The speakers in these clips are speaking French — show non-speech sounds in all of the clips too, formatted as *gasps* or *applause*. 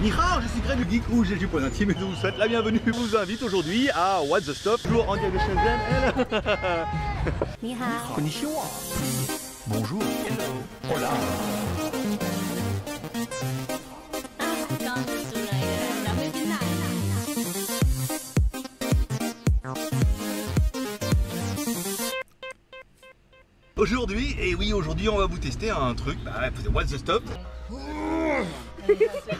Nihao, je suis Greg du Geek ou du Point Intime et je vous souhaite la bienvenue. Je vous invite aujourd'hui à What the Stuff, toujours en de Shenzhen. Nihao. *laughs* Konnichiwa. Bonjour. Hello. Hola. Aujourd'hui, et oui aujourd'hui on va vous tester un truc, bah, What's the Stop *laughs*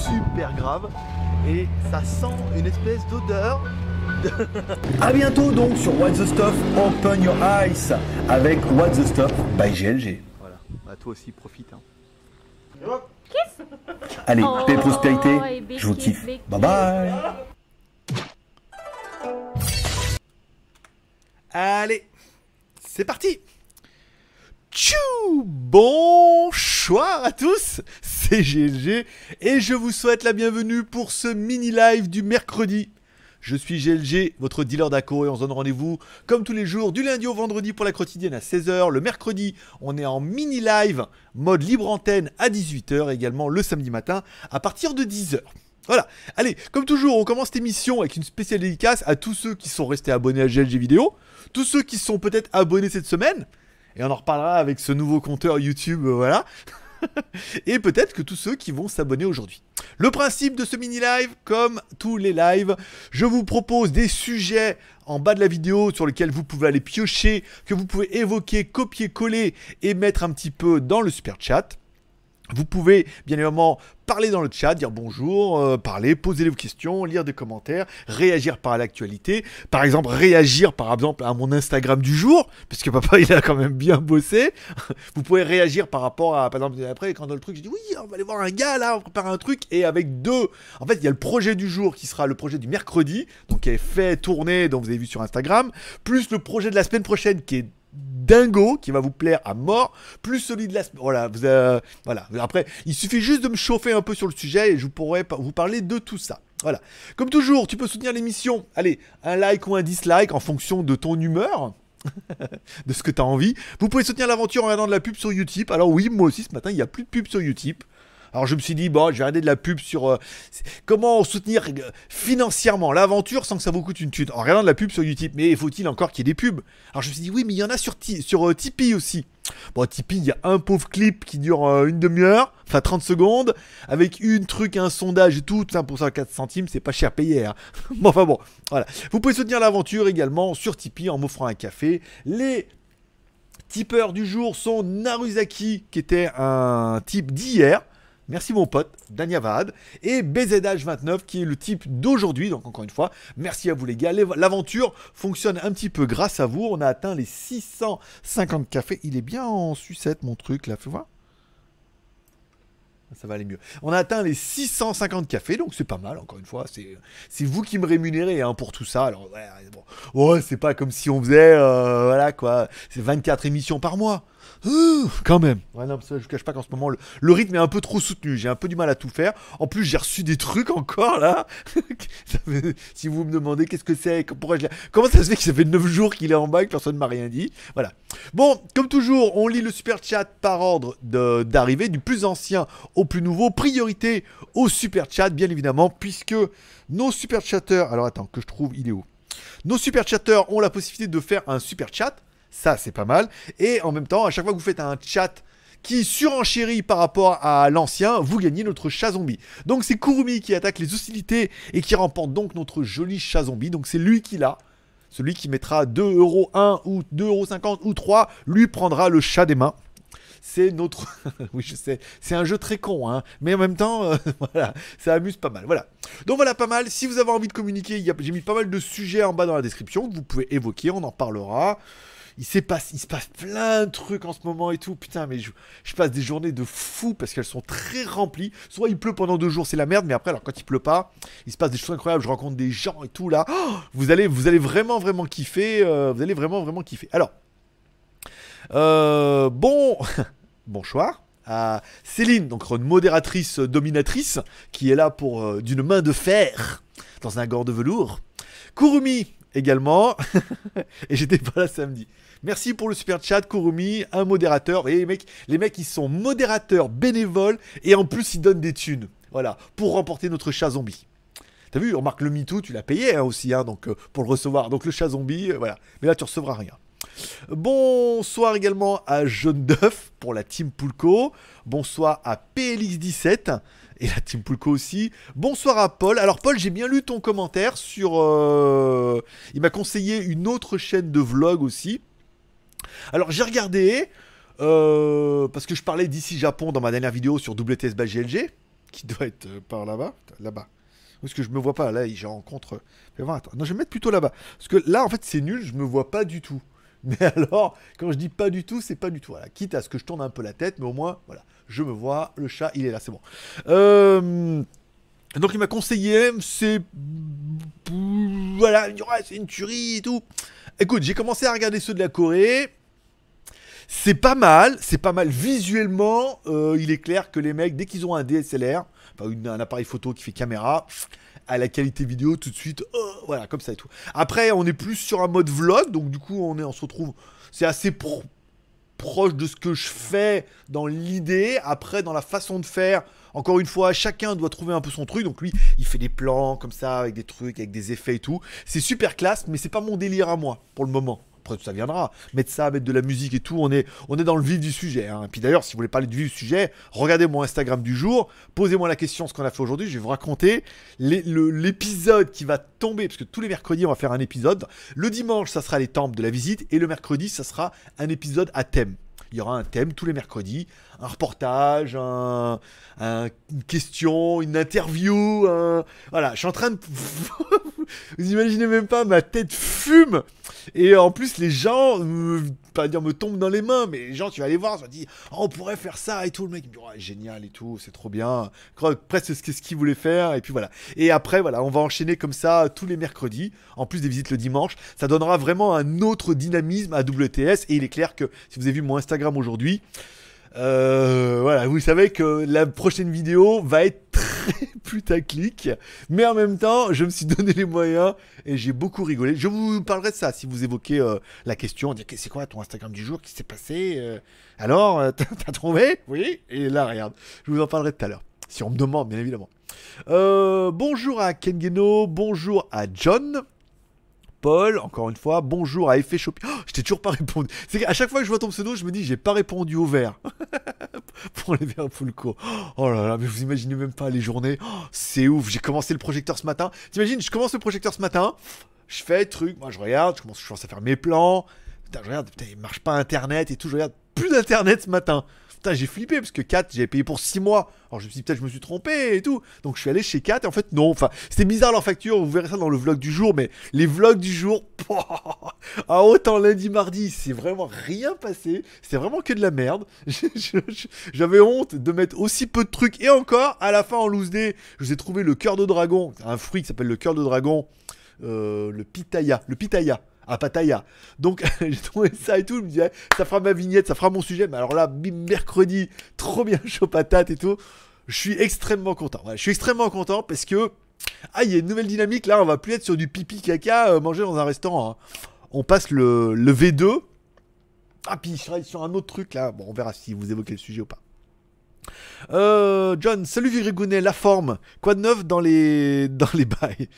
Super grave et ça sent une espèce d'odeur. A *laughs* bientôt donc sur What the Stuff Open Your Eyes avec What the Stuff by GLG. Voilà, bah, toi aussi profite. hein. Allez, Oh, paix et prospérité, je vous kiffe. big Bye bye Allez, c'est parti Tchou Bonsoir à tous, c'est GLG et je vous souhaite la bienvenue pour ce mini live du mercredi. Je suis GLG, votre dealer d'acco et on se donne rendez-vous comme tous les jours du lundi au vendredi pour la quotidienne à 16h. Le mercredi, on est en mini live mode libre antenne à 18h également le samedi matin à partir de 10h. Voilà, allez, comme toujours, on commence cette émission avec une spéciale dédicace à tous ceux qui sont restés abonnés à GLG Vidéo, tous ceux qui sont peut-être abonnés cette semaine, et on en reparlera avec ce nouveau compteur YouTube, euh, voilà. *laughs* et peut-être que tous ceux qui vont s'abonner aujourd'hui. Le principe de ce mini live, comme tous les lives, je vous propose des sujets en bas de la vidéo sur lesquels vous pouvez aller piocher, que vous pouvez évoquer, copier, coller et mettre un petit peu dans le super chat. Vous pouvez bien évidemment parler dans le chat, dire bonjour, euh, parler, poser vos questions, lire des commentaires, réagir par l'actualité. Par exemple, réagir par exemple à mon Instagram du jour, puisque papa il a quand même bien bossé. *laughs* Vous pouvez réagir par rapport à, par exemple, après quand dans le truc, je dis oui, on va aller voir un gars là, on prépare un truc, et avec deux. En fait, il y a le projet du jour qui sera le projet du mercredi, donc qui est fait tourner, dont vous avez vu sur Instagram, plus le projet de la semaine prochaine qui est dingo qui va vous plaire à mort, plus celui de la. Voilà, vous, euh, voilà. Après, il suffit juste de me chauffer un peu sur le sujet et je pourrai pa- vous parler de tout ça. Voilà. Comme toujours, tu peux soutenir l'émission. Allez, un like ou un dislike en fonction de ton humeur. *laughs* de ce que tu as envie. Vous pouvez soutenir l'aventure en regardant de la pub sur Utip. Alors oui, moi aussi ce matin, il n'y a plus de pub sur Utip. Alors je me suis dit, bon, je vais regarder de la pub sur euh, comment soutenir euh, financièrement l'aventure sans que ça vous coûte une thune? En regardant de la pub sur Utip, mais faut-il encore qu'il y ait des pubs? Alors je me suis dit, oui, mais il y en a sur, sur euh, Tipeee aussi. Bon, Tipeee, il y a un pauvre clip qui dure une demi-heure, enfin 30 secondes, avec une truc, un sondage et tout, tout ça pour ça 4 centimes, c'est pas cher payé. Hein. *laughs* bon, enfin bon, voilà. Vous pouvez soutenir l'aventure également sur Tipeee en m'offrant un café. Les tipeurs du jour sont Naruzaki, qui était un type d'hier. Merci mon pote, Danyavad. Et BZH29, qui est le type d'aujourd'hui. Donc encore une fois, merci à vous les gars. L'aventure fonctionne un petit peu grâce à vous. On a atteint les 650 cafés. Il est bien en sucette mon truc là, fais voir. Ça va aller mieux. On a atteint les 650 cafés, donc c'est pas mal, encore une fois. C'est, vous qui me rémunérez hein, pour tout ça. Alors. Ouais, c'est pas comme si on faisait, euh, voilà quoi, c'est 24 émissions par mois. Quand même. Ouais, non, je vous cache pas qu'en ce moment, le, rythme est un peu trop soutenu. J'ai un peu du mal à tout faire. En plus, j'ai reçu des trucs encore là. *laughs* Si vous me demandez qu'est-ce que c'est, comment ça se fait que ça fait 9 jours qu'il est en bas et que personne ne m'a rien dit. Voilà. Bon, comme toujours, on lit le super chat par ordre d'arrivée, du plus ancien au plus nouveau. Priorité au super chat, bien évidemment, puisque nos super chatteurs. Alors attends, que je trouve, il est où? Nos super chatteurs ont la possibilité de faire un super chat. Ça, c'est pas mal. Et en même temps, à chaque fois que vous faites un chat qui surenchérit par rapport à l'ancien, vous gagnez notre chat zombie. Donc c'est Kurumi qui attaque les hostilités et qui remporte donc notre joli chat zombie. Donc c'est lui qui l'a. Celui qui mettra 2 euros 1 ou 2 euros 50 ou 3, lui prendra le chat des mains. C'est notre. *laughs* oui, je sais. C'est un jeu très con, hein. Mais en même temps, euh, *laughs* voilà, ça amuse pas mal. Voilà. Donc voilà, pas mal. Si vous avez envie de communiquer, j'ai mis pas mal de sujets en bas dans la description que vous pouvez évoquer. On en parlera. Il, se passe plein de trucs en ce moment et tout. Putain, mais je, passe des journées de fou parce qu'elles sont très remplies. Soit il pleut pendant deux jours, c'est la merde. Mais après, alors quand il pleut pas, il se passe des choses incroyables. Je rencontre des gens et tout là. Oh, vous allez, vous allez vraiment, vraiment kiffer. euh, vous allez vraiment, vraiment kiffer. Alors, euh, bon, *laughs* bonsoir à Céline, donc une modératrice euh, dominatrice, qui est là pour d'une main de fer dans un gant de velours. Kurumi également, *laughs* et j'étais pas là samedi. Merci pour le super chat, Kurumi, un modérateur. Et les mecs, les mecs, ils sont modérateurs bénévoles et en plus ils donnent des thunes. Voilà, pour remporter notre chat zombie. T'as vu, remarque le MeToo, tu l'as payé hein, aussi, hein, donc euh, pour le recevoir. Donc le chat zombie, euh, voilà. Mais là, tu recevras rien. Bonsoir également à Jaune Duff pour la team Poulco. Bonsoir à PLX17 et la team aussi. Bonsoir à Paul. Alors Paul, j'ai bien lu ton commentaire sur... euh, Il m'a conseillé une autre chaîne de vlog aussi. Alors j'ai regardé, euh, parce que je parlais d'ici Japon dans ma dernière vidéo sur WTS qui doit être euh, par là-bas, là-bas. Est-ce que je me vois pas? Là, je rencontre... Non, je vais me mettre plutôt là-bas. Parce que là, en fait, c'est nul, je me vois pas du tout. *laughs* Mais alors, quand je dis pas du tout, c'est pas du tout. Quitte à ce que je tourne un peu la tête, mais au moins, voilà, je me vois, le chat, il est là, c'est bon. Euh, Donc il m'a conseillé, c'est... Voilà, c'est une tuerie et tout. Écoute, j'ai commencé à regarder ceux de la Corée. C'est pas mal, c'est pas mal visuellement. euh, il est clair que les mecs, dès qu'ils ont un DSLR, un appareil photo qui fait caméra, à la qualité vidéo tout de suite, oh, voilà, comme ça et tout. Après, on est plus sur un mode vlog, donc du coup, on, est, on se retrouve, c'est assez pro- proche de ce que je fais dans l'idée. Après, dans la façon de faire, encore une fois, chacun doit trouver un peu son truc. Donc lui, il fait des plans comme ça, avec des trucs, avec des effets et tout. C'est super classe, mais c'est pas mon délire à moi, pour le moment. Ça viendra. Mettre ça, mettre de la musique et tout, on est, on est dans le vif du sujet. hein. Puis d'ailleurs, si vous voulez parler du vif du sujet, regardez mon Instagram du jour, posez-moi la question, ce qu'on a fait aujourd'hui, je vais vous raconter l'épisode qui va tomber, parce que tous les mercredis, on va faire un épisode. Le dimanche, ça sera les temples de la visite, et le mercredi, ça sera un épisode à thème. Il y aura un thème tous les mercredis, un reportage, un, un- une question, une interview. Voilà, je suis en train de... *laughs* Vous imaginez même pas, ma tête fume. Et en plus, les gens, me, pas dire me tombent dans les mains, mais les gens, tu vas aller voir, tu vas dire, oh, on pourrait faire ça et tout. Le mec, me dit, génial et tout, c'est trop bien. Presque ce qu'il voulait faire, et puis voilà. Et après, voilà, on va enchaîner comme ça tous les mercredis, en plus des visites le dimanche. Ça donnera vraiment un autre dynamisme à WTS. Et il est clair que si vous avez vu mon Instagram aujourd'hui, euh, voilà, vous savez que la prochaine vidéo va être *laughs* très putaclic, mais en même temps, je me suis donné les moyens et j'ai beaucoup rigolé. Je vous parlerai de ça si vous évoquez euh, la question, dire c'est quoi ton Instagram du jour, qui s'est passé euh, Alors, euh, t'as trouvé? Oui. Et là, regarde, je vous en parlerai tout à l'heure, si on me demande, bien évidemment. Bonjour à Kengeno, bonjour à John. Paul, encore une fois, bonjour à Effet Shopping. Oh, je t'ai toujours pas répondu. C'est qu'à chaque fois que je vois ton pseudo, je me dis, j'ai pas répondu au vert. *laughs* pour les verres full co. Oh là là, mais vous imaginez même pas les journées. Oh, c'est ouf, j'ai commencé le projecteur ce matin. T'imagines, je commence le projecteur ce matin, je fais truc, moi je regarde, commence, je commence à faire mes plans. Putain, je regarde, putain, il marche pas internet et tout, je regarde plus d'internet ce matin. Putain, j'ai flippé parce que 4, j'avais payé pour 6 mois. Alors je me suis dit, peut-être je me suis trompé et tout. Donc je suis allé chez 4 et en fait, non. Enfin, c'était bizarre leur facture. Vous verrez ça dans le vlog du jour. Mais les vlogs du jour, *laughs* ah, autant lundi, mardi, c'est vraiment rien passé. C'était vraiment que de la merde. *laughs* J'avais honte de mettre aussi peu de trucs. Et encore, à la fin en loose day, je vous ai trouvé le cœur de dragon. Un fruit qui s'appelle le cœur de dragon. Euh, le pitaya. Le pitaya à Pattaya. Donc *laughs* j'ai trouvé ça et tout, je me disais, ça fera ma vignette, ça fera mon sujet. Mais alors là, bim, mercredi, trop bien chaud patate et tout. Je suis extrêmement content. Je suis extrêmement content parce que ah, il y a une nouvelle dynamique. Là, on va plus être sur du pipi caca euh, manger dans un restaurant. hein. On passe le, le V2. Ah, puis je serai sur un autre truc là. Bon, on verra si vous évoquez le sujet ou pas. Euh, John, salut Virigounet, la forme. Quoi de neuf dans les *laughs* dans les bails?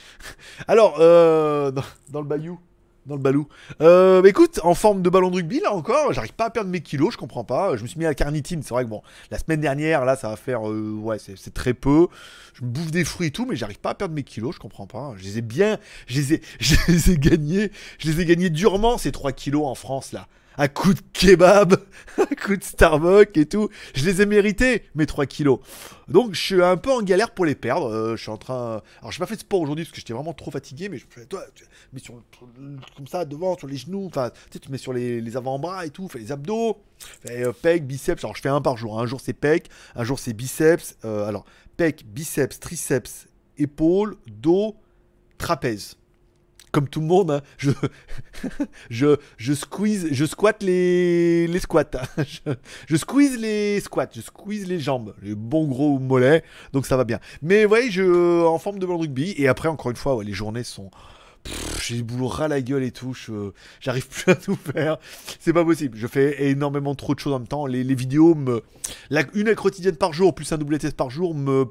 Alors, euh, dans le bayou? Dans le balou. Euh, bah écoute, en forme de ballon de rugby, là encore, j'arrive pas à perdre mes kilos, je comprends pas. Je me suis mis à la carnitine, c'est vrai que bon, la semaine dernière, là, ça va faire, euh, ouais, c'est très peu. Je me bouffe des fruits et tout, mais j'arrive pas à perdre mes kilos, je comprends pas. Je les ai bien, je les ai, *laughs* je les ai gagnés, je les ai gagnés durement, ces 3 kilos en France, là. À coup de kebab, *laughs* à coup de Starbucks et tout. Je les ai mérités, mes 3 kilos. Donc je suis un peu en galère pour les perdre. Euh, je suis en train. Alors j'ai pas fait de sport aujourd'hui parce que j'étais vraiment trop fatigué, mais je toi, tu mets sur comme ça devant, sur les genoux, enfin tu sais, tu mets sur les, avant-bras et tout, fais les abdos, fais euh, pec, biceps. Alors je fais un par jour. Un jour c'est pec, un jour c'est biceps. Euh, alors pec, biceps, triceps, épaules, dos, trapèze. Comme tout le monde, hein, je, *laughs* je, je squeeze, je squatte les, les squats. hein. *laughs* Je, squeeze les squats, je squeeze les jambes, les bons gros mollets, donc ça va bien. Mais ouais, je en forme de ballon rugby. Et après, encore une fois, les journées sont. J'ai le boulot ras la gueule et tout, j'arrive *laughs* plus à tout faire. C'est pas possible. Je fais énormément trop de choses en même temps. Les, vidéos me. La, une quotidienne par jour, plus un double test par jour, me,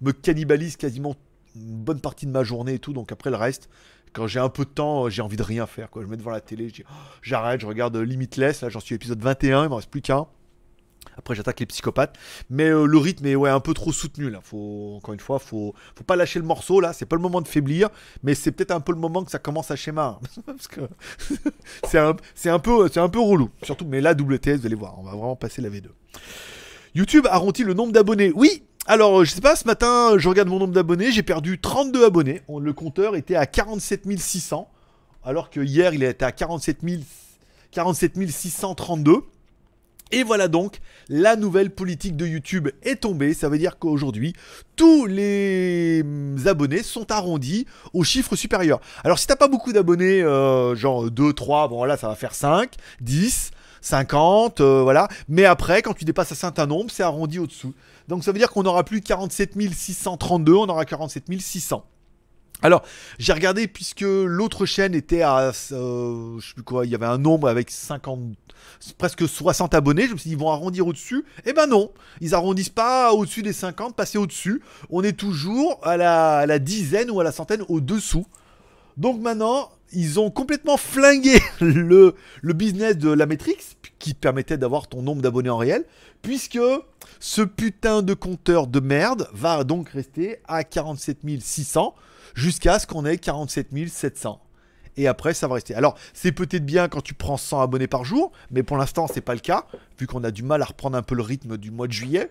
me cannibalise quasiment une bonne partie de ma journée et tout. Donc après le reste, quand j'ai un peu de temps, j'ai envie de rien faire. Quoi. Je me mets devant la télé, oh, j'arrête, je regarde euh, Limitless. Là, j'en suis à épisode 21, il m'en reste plus qu'un. Après, j'attaque les psychopathes. Mais euh, le rythme est un peu trop soutenu. Là. Faut, encore une fois, faut, faut pas lâcher le morceau. là. C'est pas le moment de faiblir. Mais c'est peut-être un peu le moment que ça commence à schéma. *laughs* *laughs* C'est un peu relou. Surtout, mais là, WTS, vous allez voir, on va vraiment passer la V2. YouTube arrondit le nombre d'abonnés. Oui, alors, euh, je sais pas, ce matin, je regarde mon nombre d'abonnés, j'ai perdu 32 abonnés. On- Le compteur était à 47 600, alors que hier, il était à 47 000 47 632. Et voilà donc, la nouvelle politique de YouTube est tombée. Ça veut dire qu'aujourd'hui, tous les abonnés sont arrondis au chiffre supérieur. Alors, si t'as pas beaucoup d'abonnés, euh, genre 2, 3, bon voilà, ça va faire 5, 10, 50, euh, voilà. Mais après, quand tu dépasses un certain nombre, c'est arrondi au-dessous. Donc ça veut dire qu'on n'aura plus 47 632, on aura 47 600. Alors, j'ai regardé puisque l'autre chaîne était à, euh, je sais plus quoi, il y avait un nombre avec 50, presque 60 abonnés. Je me suis dit, ils vont arrondir au-dessus. Eh ben non, ils arrondissent pas au-dessus des 50, passer au-dessus. On est toujours à la, à la dizaine ou à la centaine au-dessous. Donc maintenant, ils ont complètement flingué *laughs* le, le business de la Matrix, qui permettait d'avoir ton nombre d'abonnés en réel, puisque ce putain de compteur de merde va donc rester à 47 600 jusqu'à ce qu'on ait 47 700. Et après, ça va rester. Alors, c'est peut-être bien quand tu prends 100 abonnés par jour, mais pour l'instant, c'est pas le cas, vu qu'on a du mal à reprendre un peu le rythme du mois de juillet.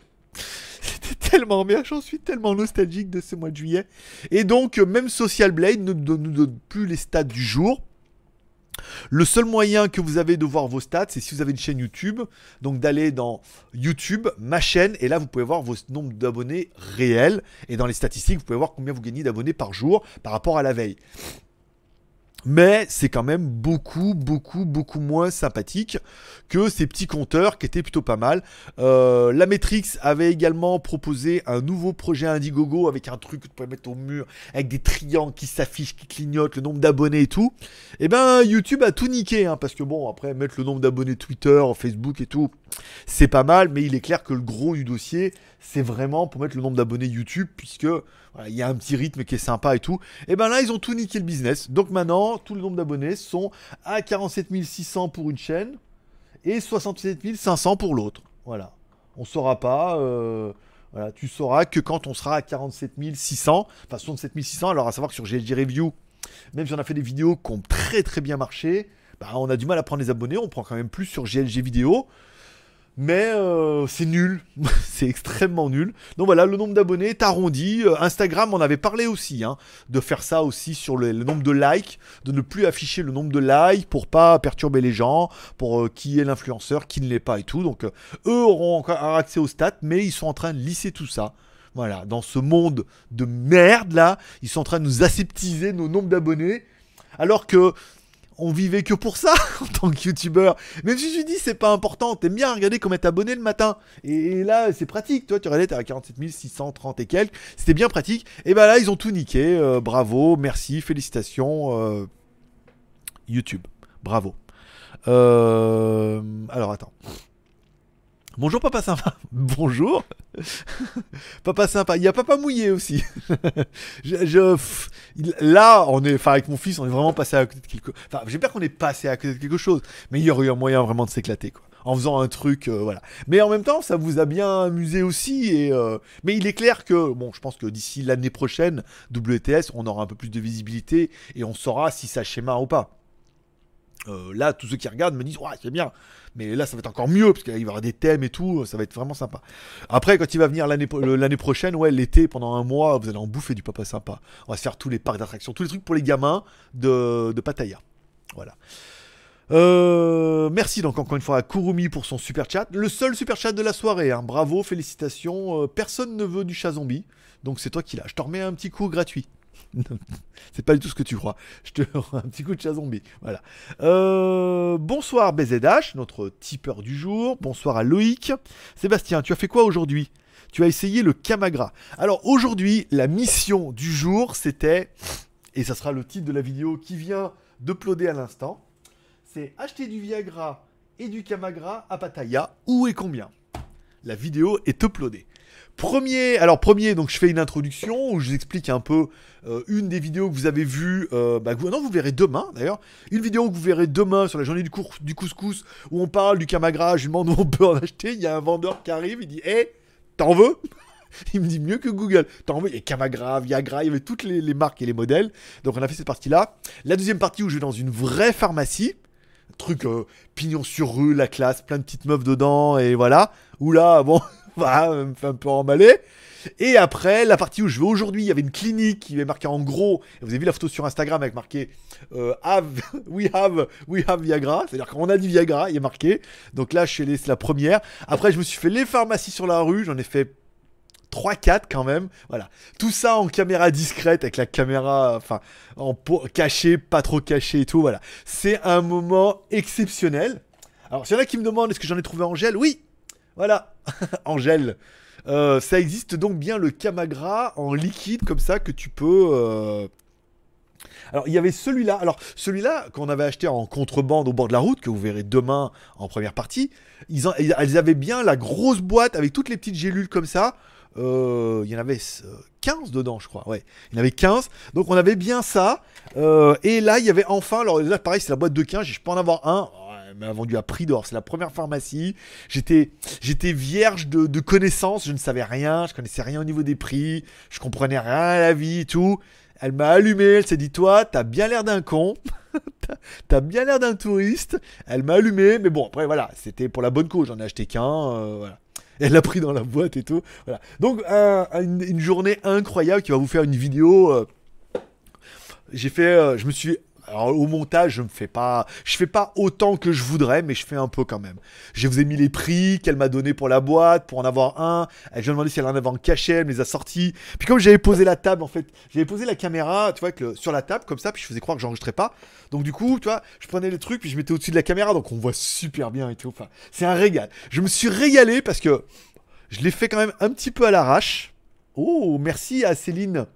C'était tellement bien, j'en suis tellement nostalgique de ce mois de juillet. Et donc, euh, même Social Blade ne nous donne plus les stats du jour. Le seul moyen que vous avez de voir vos stats, c'est si vous avez une chaîne YouTube, donc d'aller dans YouTube, ma chaîne, et là vous pouvez voir vos nombres d'abonnés réels, et dans les statistiques, vous pouvez voir combien vous gagnez d'abonnés par jour par rapport à la veille. Mais c'est quand même beaucoup, beaucoup, beaucoup moins sympathique que ces petits compteurs qui étaient plutôt pas mal. Euh, la Matrix avait également proposé un nouveau projet Indiegogo avec un truc que tu pouvais mettre au mur, avec des triangles qui s'affichent, qui clignotent, le nombre d'abonnés et tout. Et ben YouTube a tout niqué, hein, parce que bon, après mettre le nombre d'abonnés Twitter, Facebook et tout, c'est pas mal, mais il est clair que le gros du dossier, c'est vraiment pour mettre le nombre d'abonnés YouTube, puisque il y a un petit rythme qui est sympa et tout. Et ben là, ils ont tout niqué le business. Donc maintenant, tout le nombre d'abonnés sont à 47 600 pour une chaîne et 67 500 pour l'autre. Voilà. On saura pas. euh, voilà, tu sauras que quand on sera à 47 600, enfin 67 600, alors à savoir que sur GLG Review, même si on a fait des vidéos qui ont très très bien marché, bah, on a du mal à prendre les abonnés, on prend quand même plus sur GLG Vidéo. Mais euh, c'est nul, *laughs* c'est extrêmement nul. Donc voilà, le nombre d'abonnés est arrondi. Euh, Instagram, on avait parlé aussi, hein, de faire ça aussi sur le, nombre de likes, de ne plus afficher le nombre de likes pour pas perturber les gens, pour euh, qui est l'influenceur, qui ne l'est pas et tout. Donc eux auront encore accès aux stats, mais ils sont en train de lisser tout ça. Voilà, dans ce monde de merde là, ils sont en train de nous aseptiser nos nombres d'abonnés, alors que on vivait que pour ça *laughs* en tant que youtubeur. Même si je dis c'est pas important, t'aimes bien regarder comment t'es abonné le matin. Et là c'est pratique, toi tu regardais, t'es à 47 630 et quelques, c'était bien pratique. Et ben là ils ont tout niqué, Euh, bravo, merci, félicitations euh, YouTube, bravo. Euh, alors attends. Bonjour papa sympa. *laughs* Bonjour. *laughs* papa sympa. Il y a papa mouillé aussi. *laughs* je, je- là, on est, enfin avec mon fils, on est vraiment passé à côté de quelque. Enfin, j'espère qu'on est passé à côté de quelque chose, mais il y aurait eu un moyen vraiment de s'éclater quoi. En faisant un truc, euh, voilà. Mais en même temps, ça vous a bien amusé aussi. Et euh, mais il est clair que, bon, je pense que d'ici l'année prochaine, WTS, on aura un peu plus de visibilité et on saura si ça schéma ou pas. Euh, là, tous ceux qui regardent me disent, ouais, c'est bien. Mais là, ça va être encore mieux parce qu'il y avoir des thèmes et tout. Ça va être vraiment sympa. Après, quand il va venir l'année prochaine, ouais, l'été, pendant un mois, vous allez en bouffer du papa sympa. On va se faire tous les parcs d'attractions, tous les trucs pour les gamins de, de Pattaya. Voilà. Euh, merci donc encore une fois à Kurumi pour son super chat. Le seul super chat de la soirée. hein. Bravo, félicitations. Euh, personne ne veut du chat zombie. Donc c'est toi qui l'as. Je te remets un petit coup gratuit. *laughs* c'est pas du tout ce que tu crois. Je te remets un petit coup de chat zombie. Voilà. Euh, bonsoir BZH, notre tipeur du jour. Bonsoir à Loïc. Sébastien, tu as fait quoi aujourd'hui? Tu as essayé le Kamagra. Alors aujourd'hui, la mission du jour, c'était, et ça sera le titre de la vidéo qui vient d'uploader à l'instant, c'est acheter du Viagra et du Kamagra à Pattaya. Où et combien? La vidéo est uploadée. Premier, alors premier, donc je fais une introduction où je vous explique un peu euh, une des vidéos que vous avez vues, euh, bah, non vous verrez demain d'ailleurs, une vidéo que vous verrez demain sur la journée du, cours, du couscous où on parle du Kamagra, je lui demande *laughs* où on peut en acheter, il y a un vendeur qui arrive, il dit, hé, t'en veux? *laughs* Il me dit mieux que Google. T'en veux, il y a Kamagra, Viagra, il y avait toutes les, marques et les modèles. Donc on a fait cette partie-là. La deuxième partie où je vais dans une vraie pharmacie. Truc euh, pignon sur rue, la classe, plein de petites meufs dedans, et voilà. Où là, bon, *laughs* *laughs* voilà, me fait un peu emballer. Et après, la partie où je vais aujourd'hui, il y avait une clinique qui est marquée en gros. Vous avez vu la photo sur Instagram avec marqué euh, have, *laughs* we have, we have Viagra. C'est-à-dire qu'on a dit Viagra, il est marqué. Donc là, c'est la première. Après, je me suis fait les pharmacies sur la rue. J'en ai fait 3-4 quand même. Voilà. Tout ça en caméra discrète, avec la caméra, enfin, en cachée, pas trop cachée et tout. Voilà. C'est un moment exceptionnel. Alors, s'il y en a qui me demandent est-ce que j'en ai trouvé en gel? Oui. Voilà. *laughs* en gel. Euh, ça existe donc bien le Kamagra en liquide comme ça que tu peux. euh, Alors il y avait celui-là. Alors celui-là qu'on avait acheté en contrebande au bord de la route que vous verrez demain en première partie. Ils, ils avaient bien la grosse boîte avec toutes les petites gélules comme ça. Euh, il y en avait euh, 15 dedans, je crois. Ouais, il y en avait 15. Donc on avait bien ça. Euh, et là, il y avait enfin. Alors là, pareil, c'est la boîte de 15. Je peux en avoir un. M'a vendu à prix d'or. C'est la première pharmacie. J'étais, j'étais vierge de, connaissances. Je ne savais rien. Je connaissais rien au niveau des prix. Je comprenais rien à la vie et tout. Elle m'a allumé. Elle s'est dit Toi, t'as bien l'air d'un con. *laughs* T'as- bien l'air d'un touriste. Elle m'a allumé. Mais bon, après, voilà. C'était pour la bonne cause. J'en ai acheté qu'un. euh, voilà. *laughs* Elle l'a pris dans la boîte et tout. Voilà. Donc, un- une, une journée incroyable qui va vous faire une vidéo. euh, j'ai fait. euh, je me suis. Alors, au montage, je me fais pas. Je fais pas autant que je voudrais, mais je fais un peu quand même. Je vous ai mis les prix qu'elle m'a donné pour la boîte, pour en avoir un. Elle m'a demandé si elle en avait en cachet, elle me les a sortis. Puis, comme j'avais posé la table, en fait, j'avais posé la caméra, tu vois, sur la table, comme ça, puis je faisais croire que j'enregistrais pas. Donc, du coup, tu vois, je prenais les trucs, puis je mettais au-dessus de la caméra, donc on voit super bien et tout. Enfin, c'est un régal. Je me suis régalé parce que je l'ai fait quand même un petit peu à l'arrache. Oh, merci à Céline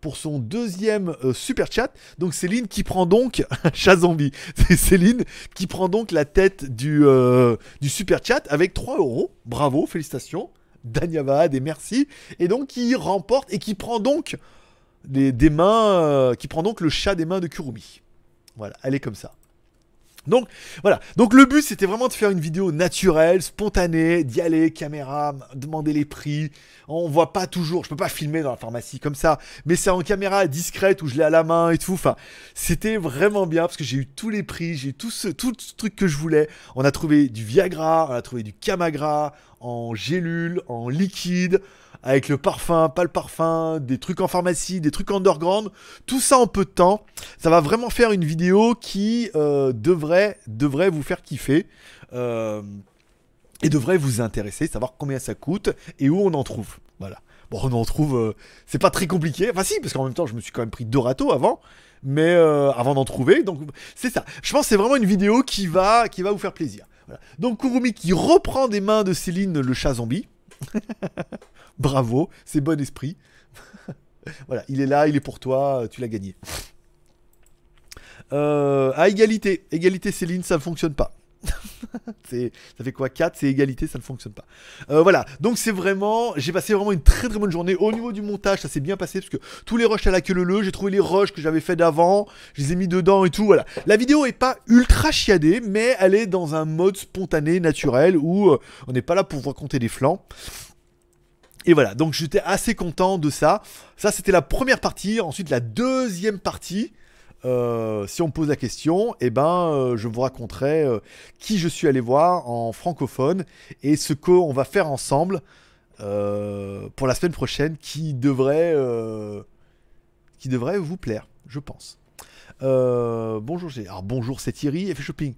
pour son deuxième euh, super chat. Donc Céline qui prend donc *laughs* chat zombie. C'est Céline qui prend donc la tête du, euh, super chat avec 3 euros. Bravo, félicitations. Danyavad et merci. Et donc qui remporte et qui prend donc des, des mains, euh, qui prend donc le chat des mains de Kurumi. Voilà, elle est comme ça. Donc voilà, donc le but c'était vraiment de faire une vidéo naturelle, spontanée, d'y aller, caméra, demander les prix. On voit pas toujours, je peux pas filmer dans la pharmacie comme ça, mais c'est en caméra discrète où je l'ai à la main et tout. C'était vraiment bien parce que j'ai eu tous les prix, j'ai eu tout ce, tout ce truc que je voulais. On a trouvé du Viagra, on a trouvé du Camagra en gélule, en liquide, avec le parfum, pas le parfum, des trucs en pharmacie, des trucs underground, tout ça en peu de temps. Ça va vraiment faire une vidéo qui euh, devrait, vous faire kiffer. euh, et devrait vous intéresser, savoir combien ça coûte et où on en trouve. Voilà. Bon, on en trouve. euh, c'est pas très compliqué. Enfin, si, parce qu'en même temps, je me suis quand même pris deux râteaux avant. Mais avant d'en trouver. Donc, c'est ça. Je pense que c'est vraiment une vidéo qui va, qui va vous faire plaisir. Donc, Kurumi qui reprend des mains de Céline le chat zombie. *laughs* Bravo, c'est bon esprit. *laughs* voilà, il est là, il est pour toi, tu l'as gagné. Euh, à égalité, égalité Céline, ça ne fonctionne pas. *laughs* ça fait quoi 4 C'est égalité, ça ne fonctionne pas. Euh, voilà, donc c'est vraiment. J'ai passé vraiment une très très bonne journée. Au niveau du montage, ça s'est bien passé parce que tous les rushs à la queue le le, j'ai trouvé les rushs que j'avais fait d'avant, je les ai mis dedans et tout. Voilà. La vidéo est pas ultra chiadée, mais elle est dans un mode spontané, naturel, où euh, on n'est pas là pour vous raconter des flancs. Et voilà, donc j'étais assez content de ça. Ça, c'était la première partie. Ensuite, la deuxième partie, euh, si on me pose la question, eh ben, euh, je vous raconterai euh, qui je suis allé voir en francophone et ce qu'on va faire ensemble pour la semaine prochaine qui devrait, qui devrait vous plaire, je pense. Euh, bonjour, alors bonjour, c'est Thierry, FF Shopping.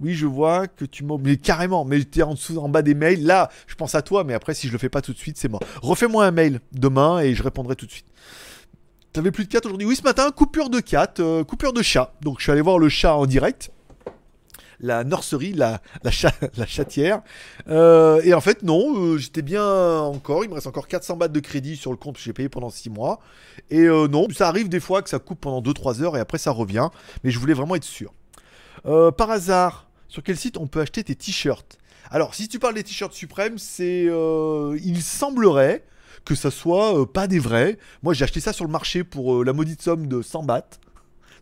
Oui, je vois que tu m'as oublié carrément, mais tu es en dessous, en bas des mails. Là, je pense à toi, mais après, si je le fais pas tout de suite, c'est mort. Refais-moi un mail demain et je répondrai tout de suite. T'avais plus de 4 aujourd'hui? Oui, ce matin, coupure de 4, coupure de chat. Donc, je suis allé voir le chat en direct. La nurserie, la, la, *laughs* la chatière. Euh, et en fait, non, euh, j'étais bien encore. Il me reste encore 400 bahts de crédit sur le compte que j'ai payé pendant 6 mois. Et euh, non, ça arrive des fois que ça coupe pendant 2-3 heures et après ça revient. Mais je voulais vraiment être sûr. Par hasard, sur quel site on peut acheter tes t-shirts? Alors, si tu parles des t-shirts suprêmes, c'est. il semblerait que ça soit pas des vrais. Moi, j'ai acheté ça sur le marché pour la maudite somme de 100 bahts,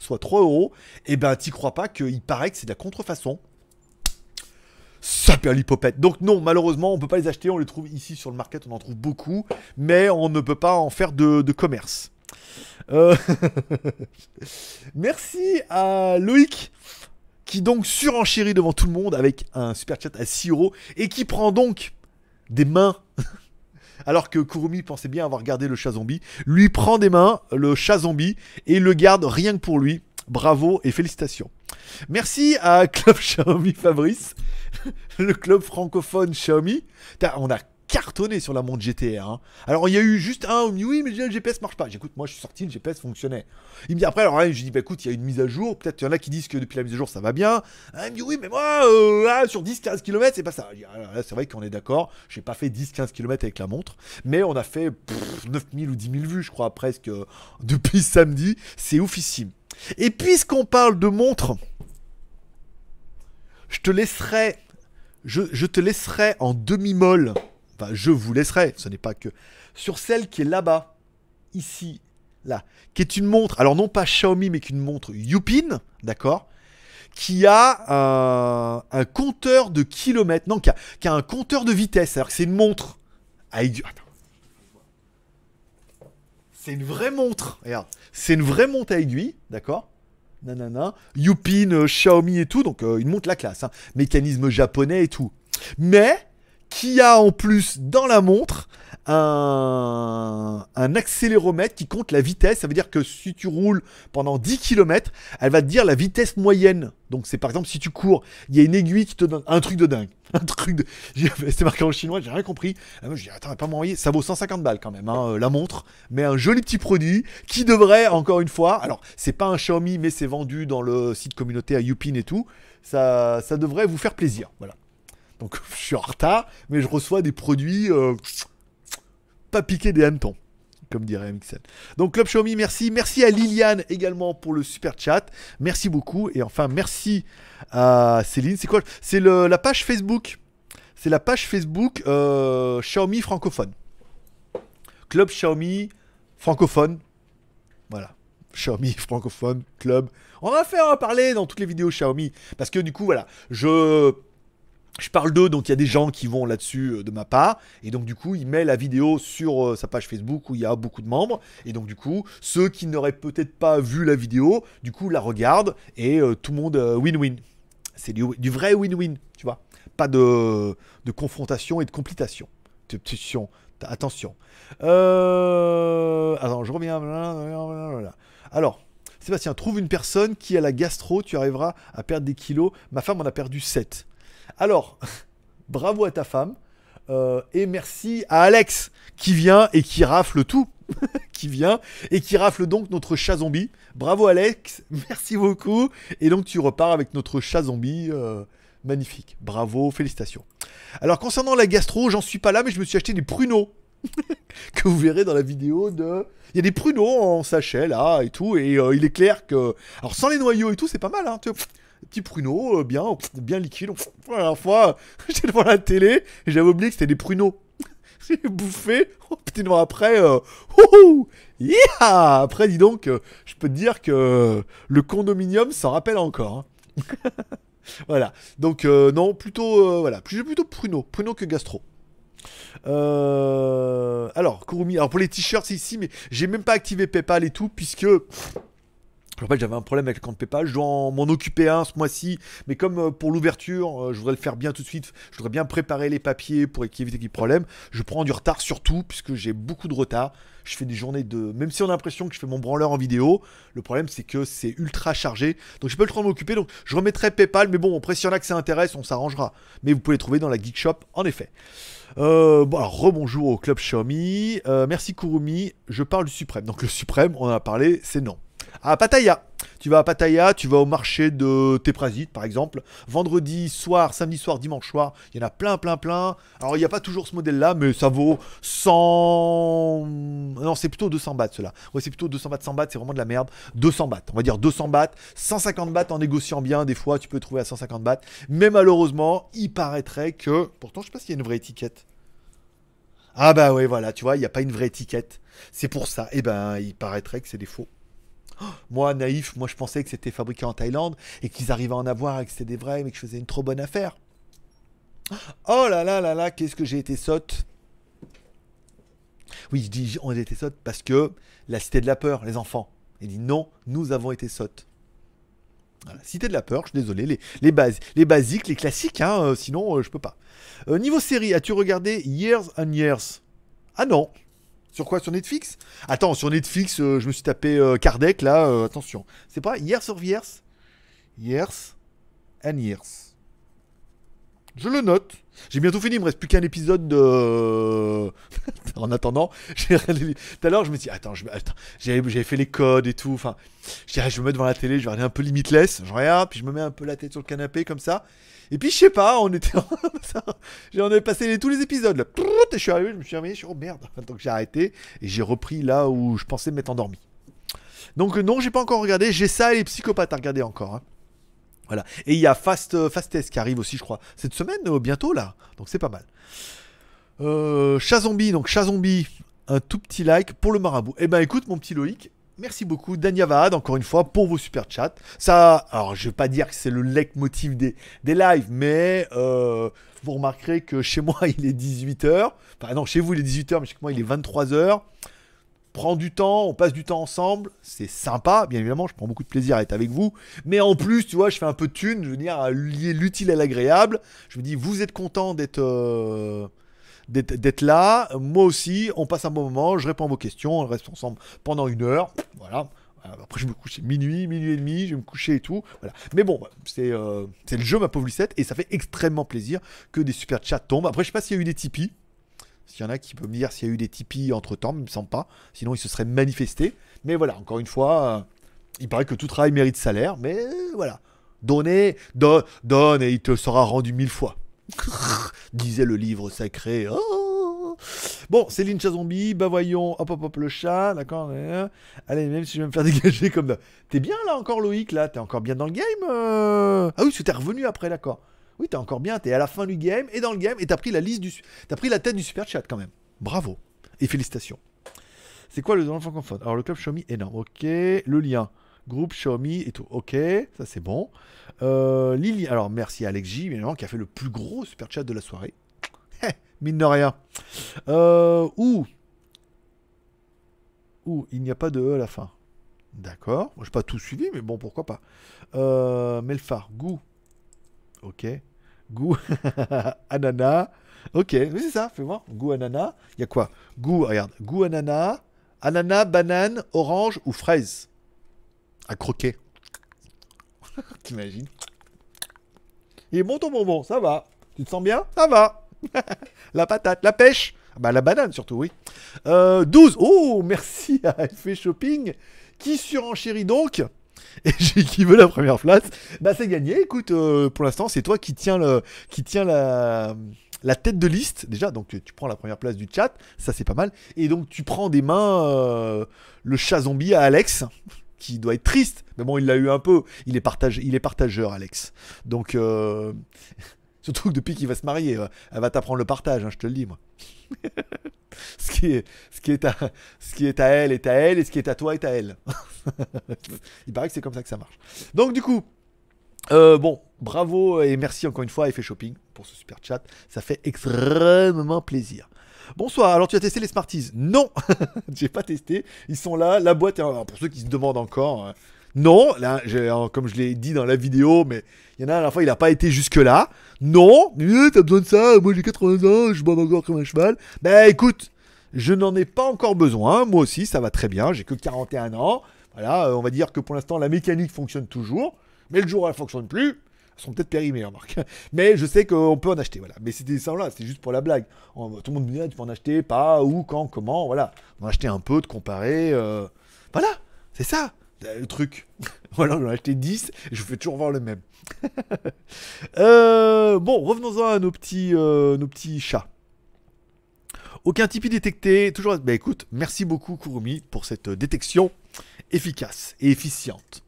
soit 3 euros. Et ben, t'y crois pas qu'il paraît que c'est de la contrefaçon. L'hypopète. Donc non, malheureusement, on peut pas les acheter. On les trouve ici sur le market, on en trouve beaucoup, mais on ne peut pas en faire de, de commerce. Euh, *laughs* Merci à Loïc qui donc surenchérit devant tout le monde avec un super chat à 6 euros et qui prend donc des mains. Alors que Kurumi pensait bien avoir gardé le chat zombie, lui prend des mains le chat zombie et le garde rien que pour lui. Bravo et félicitations. Merci à *laughs* Club Xiaomi Fabrice, *laughs* le club francophone Xiaomi. On a cartonné sur la montre GTR. hein. Alors il y a eu juste un, il me dit, oui mais le GPS marche pas. J'écoute, moi je suis sorti, le GPS fonctionnait. Il me dit après, alors là, je dis, bah écoute, il y a une mise à jour. Peut-être il y en a qui disent que depuis la mise à jour ça va bien. Ah, il me dit, oui, mais moi, euh, là, sur 10-15 km, c'est pas ça. Ah, là, c'est vrai qu'on est d'accord. J'ai pas fait 10-15 km avec la montre, mais on a fait pff, 9000 ou 10 000 vues, je crois, presque euh, depuis *laughs* samedi. C'est oufissime. Et puisqu'on parle de montre, je te laisserai, je, je te laisserai en demi-molle. Je vous laisserai. Ce n'est pas que sur celle qui est là-bas, ici, là, qui est une montre. Alors non pas Xiaomi, mais qu'une montre Yupin, d'accord qui a un, un compteur de kilomètres, non, qui a, un compteur de vitesse. Alors que c'est une montre. Attends. C'est une vraie montre. Regarde, c'est une vraie montre à aiguille, d'accord Nanana. Yupin, euh, Xiaomi et tout, donc euh, une montre la classe. hein. Mécanisme japonais et tout. Mais qui a en plus dans la montre un, accéléromètre qui compte la vitesse. Ça veut dire que si tu roules pendant 10 km, elle va te dire la vitesse moyenne. Donc c'est par exemple si tu cours, il y a une aiguille qui te donne un truc de dingue. *laughs* Un truc de... C'était marqué en chinois, j'ai rien compris. Moi je dis attends, pas m'envoyer. Ça vaut 150 balles quand même, hein, euh, la montre. Mais un joli petit produit qui devrait, encore une fois, alors c'est pas un Xiaomi, mais c'est vendu dans le site communautaire à Yupin et tout. Ça, ça devrait vous faire plaisir. Voilà. Donc *laughs* je suis en retard, mais je reçois des produits euh, pas piqués des hannetons, comme dirait MXL. Donc Club Xiaomi, merci. Merci à Liliane également pour le super chat. Merci beaucoup. Et enfin, merci à Céline. C'est quoi? C'est la page Facebook. C'est la page Facebook euh, Xiaomi francophone. Club Xiaomi francophone. Voilà. Xiaomi *laughs* francophone club. On en a fait un parler dans toutes les vidéos Xiaomi parce que du coup voilà, je je parle d'eux, donc il y a des gens qui vont là-dessus euh, de ma part, et donc du coup il met la vidéo sur euh, sa page Facebook où il y a beaucoup de membres, et donc du coup ceux qui n'auraient peut-être pas vu la vidéo, du coup la regardent, et euh, tout le monde win-win. C'est du, vrai win-win, tu vois. Pas de, de confrontation et de complication. Attention, attention. Attends, je reviens. Alors, Sébastien, trouve une personne qui a la gastro, tu arriveras à perdre des kilos. Ma femme en a perdu 7. Alors, *laughs* bravo à ta femme. euh, et merci à Alex qui vient et qui rafle tout. *laughs* qui vient et qui rafle donc notre chat zombie. Bravo Alex, *laughs* merci beaucoup. Et donc tu repars avec notre chat zombie. euh, magnifique. Bravo, félicitations. Alors concernant la gastro, j'en suis pas là, mais je me suis acheté des pruneaux. que vous verrez dans la vidéo de... Il y a des pruneaux en sachet là et tout, et euh, il est clair que... Alors sans les noyaux et tout, c'est pas mal, hein. tu vois. Petit pruneau, euh, bien, bien liquide. La dernière fois, *laughs* j'étais devant la télé et j'avais oublié que c'était des pruneaux. *laughs* J'ai bouffé. Oh, petit moment après, euh, *laughs* ouhou, yeah après, dis donc, euh, je peux te dire que le condominium s'en rappelle encore. hein. voilà. Donc, euh, non, plutôt, euh, voilà, plutôt pruneau, pruneau que gastro. Euh, alors, Kurumi, alors pour les t-shirts, ici, mais j'ai même pas activé PayPal et tout, puisque. Je rappelle, j'avais un problème avec le compte PayPal, je dois en- m'en occuper un ce mois-ci, mais comme euh, pour l'ouverture, euh, je voudrais le faire bien tout de suite, je voudrais bien préparer les papiers pour éviter qu'il y ait problème, je prends du retard surtout, puisque j'ai beaucoup de retard, je fais des journées de... Même si on a l'impression que je fais mon branleur en vidéo, le problème c'est que c'est ultra chargé, donc j'ai pas le temps de m'occuper, donc je remettrai PayPal, mais bon, après s'il y en a que ça intéresse, on s'arrangera. Mais vous pouvez les trouver dans la Geek Shop, en effet. Euh, bon, alors rebonjour au club Xiaomi. Merci Kurumi. Je parle du Suprême. Donc le Suprême, on en a parlé, c'est non. À Pattaya. Tu vas à Pattaya, tu vas au marché de Teprasit par exemple. Vendredi soir, samedi soir, dimanche soir, il y en a plein, plein, plein. Alors il n'y a pas toujours ce modèle-là, mais ça vaut 100. Non, c'est plutôt 200 bahts cela. Ouais, c'est plutôt 200 bahts, 100 bahts, c'est vraiment de la merde. 200 bahts, on va dire 200 bahts. 150 bahts en négociant bien, des fois tu peux trouver à 150 bahts. Mais malheureusement, il paraîtrait que. Pourtant, je sais pas s'il y a une vraie étiquette. Ah bah ouais, voilà, tu vois, il n'y a pas une vraie étiquette. C'est pour ça. Eh ben, il paraîtrait que c'est des faux. *gasps* Moi, naïf, moi je pensais que c'était fabriqué en Thaïlande et qu'ils arrivaient à en avoir et que c'était des vrais, mais que je faisais une trop bonne affaire. *gasps* Oh là là là là, qu'est-ce que j'ai été sotte. Oui, je dis on a été sotte parce que la cité de la peur, les enfants. Il dit non, nous avons été sottes. Cité de la peur, je suis désolé, les, les basiques, les classiques, hein, euh, sinon euh, je peux pas. Euh, niveau série, as-tu regardé Years and Years? Ah non. Sur quoi? Sur Netflix? Attends, sur Netflix, euh, je me suis tapé euh, Kardec là, euh, attention. C'est pas Years of Years? Years and Years. Je le note. J'ai bientôt fini, il me reste plus qu'un épisode de. *laughs* en attendant, tout à l'heure, je me dit, attends, j'avais fait les codes et tout. Enfin, je je me mettre devant la télé, je vais regarder un peu limitless. Je regarde, puis je me mets un peu la tête sur le canapé comme ça. Et puis, je sais pas, on était. *laughs* J'en avais passé tous les épisodes là. Et je suis arrivé, je me suis réveillé, je suis oh merde. *laughs* Donc j'ai arrêté et j'ai repris là où je pensais m'être endormi. Donc, euh, non, j'ai pas encore regardé. J'ai ça et les psychopathes à regarder encore. hein. Voilà. Et il y a Fast, euh, Fastest qui arrive aussi, je crois, cette semaine, euh, bientôt là. Donc c'est pas mal. Euh, donc Chat Zombie, un tout petit like pour le marabout. Eh ben écoute, mon petit Loïc, merci beaucoup. Dania Vahad, encore une fois, pour vos super chats. Ça, alors je vais pas dire que c'est le leitmotiv des, des lives, mais euh, vous remarquerez que chez moi *laughs* il est 18h. Enfin non, chez vous il est 18h, mais chez moi il est 23h prend du temps, on passe du temps ensemble, c'est sympa, bien évidemment, je prends beaucoup de plaisir à être avec vous, mais en plus, tu vois, je fais un peu de thune, je veux dire, lier l'utile à l'agréable, je me dis, vous êtes content d'être... euh, d'être là, moi aussi, on passe un bon moment, je réponds à vos questions, on reste ensemble pendant une heure, voilà. Après, je me couche minuit, minuit et demi, je vais me coucher et tout. Voilà. Mais bon, c'est euh, c'est le jeu, ma pauvre Lucette, et ça fait extrêmement plaisir que des super chats tombent. Après, je sais pas s'il y a eu des Tipeee. S'il y en a qui peuvent me dire s'il y a eu des Tipeee entre temps, il me semble pas. Sinon, ils se seraient manifestés. Mais voilà, encore une fois, euh, il paraît que tout travail mérite salaire. Mais euh, voilà. Donnez, donne, donne et il te sera rendu mille fois. *laughs* Disait le livre sacré. Oh bon, Céline Chat Zombie, bah voyons, hop hop hop le chat, d'accord. euh, Allez, même si je vais me faire *laughs* dégager comme. T'es bien là encore, Loïc, là? T'es encore bien dans le game euh? Ah oui, que t'es revenu après, d'accord. Oui, t'es encore bien, t'es à la fin du game et dans le game et t'as pris la liste du. T'as pris la tête du super chat quand même. Bravo. Et félicitations. C'est quoi le nom francophone? Alors le club Xiaomi énorme, ok. Le lien. Groupe Xiaomi et tout. Ok, ça c'est bon. Euh, Lily, alors merci à Alex J, bien évidemment, qui a fait le plus gros super chat de la soirée. Heh, *laughs* Mine de rien. Euh, où Où il n'y a pas de E à la fin. D'accord. Moi, je n'ai pas tout suivi, mais bon, pourquoi pas. Euh, Melfar, goût. Ok. Goût *laughs* ananas. Ok, oui, c'est ça, fais voir. Goût ananas. Il y a quoi? Goût, regarde. Goût ananas, ananas, banane, orange ou fraise? À croquer. *laughs* T'imagines Il est bon ton bonbon, ça va. Tu te sens bien? Ça va. *laughs* la patate, la pêche? Ah Bah, la banane surtout, oui. Euh, 12. Oh, merci à FF Shopping qui surenchérit donc. *laughs* Et j'ai qui veut la première place. Bah, c'est gagné. Écoute, euh, pour l'instant, c'est toi qui tiens, le, qui tiens la, la tête de liste. Déjà, donc tu, tu prends la première place du chat. Ça, c'est pas mal. Et donc, tu prends des mains euh, le chat zombie à Alex. Qui doit être triste. Mais bon, il l'a eu un peu. Il est, partageur, Alex. Donc, euh, *laughs* surtout que depuis qu'il va se marier, euh, elle va t'apprendre le partage, hein, je te le dis, moi. *laughs* ce, qui est, ce, qui est à... ce qui est à elle est à elle, et ce qui est à toi est à elle. *laughs* il paraît que c'est comme ça que ça marche. Donc, du coup, euh, bon, bravo et merci encore une fois à Effet Shopping pour ce super chat. Ça fait extrêmement plaisir. Bonsoir, alors tu as testé les Smarties? Non, *laughs* j'ai pas testé. Ils sont là, la boîte est... alors, pour ceux qui se demandent encore, euh, non, comme je l'ai dit dans la vidéo, mais il y en a à la fois, il n'a pas été jusque-là. Non, mais t'as besoin de ça, moi j'ai 80 ans, je bois encore comme un cheval. Ben écoute, je n'en ai pas encore besoin, moi aussi, ça va très bien, j'ai que 41 ans. Voilà, euh, on va dire que pour l'instant, la mécanique fonctionne toujours, mais le jour où elle fonctionne plus, sont peut-être périmées, remarque. *laughs* Mais je sais qu'on peut en acheter, voilà. Mais c'était ça là, c'était juste pour la blague. On- tout le monde me dit, ah, tu peux en acheter, pas, où, quand, comment, voilà. On acheter un peu, de comparer. euh, Voilà, c'est ça, euh, le truc. *laughs* voilà, j'en ai acheté 10, et je fais toujours voir le même. *laughs* Euh, bon, revenons-en à nos petits, nos petits chats. Aucun Tipeee détecté, toujours. Bah écoute, merci beaucoup Kurumi pour cette détection efficace et efficiente.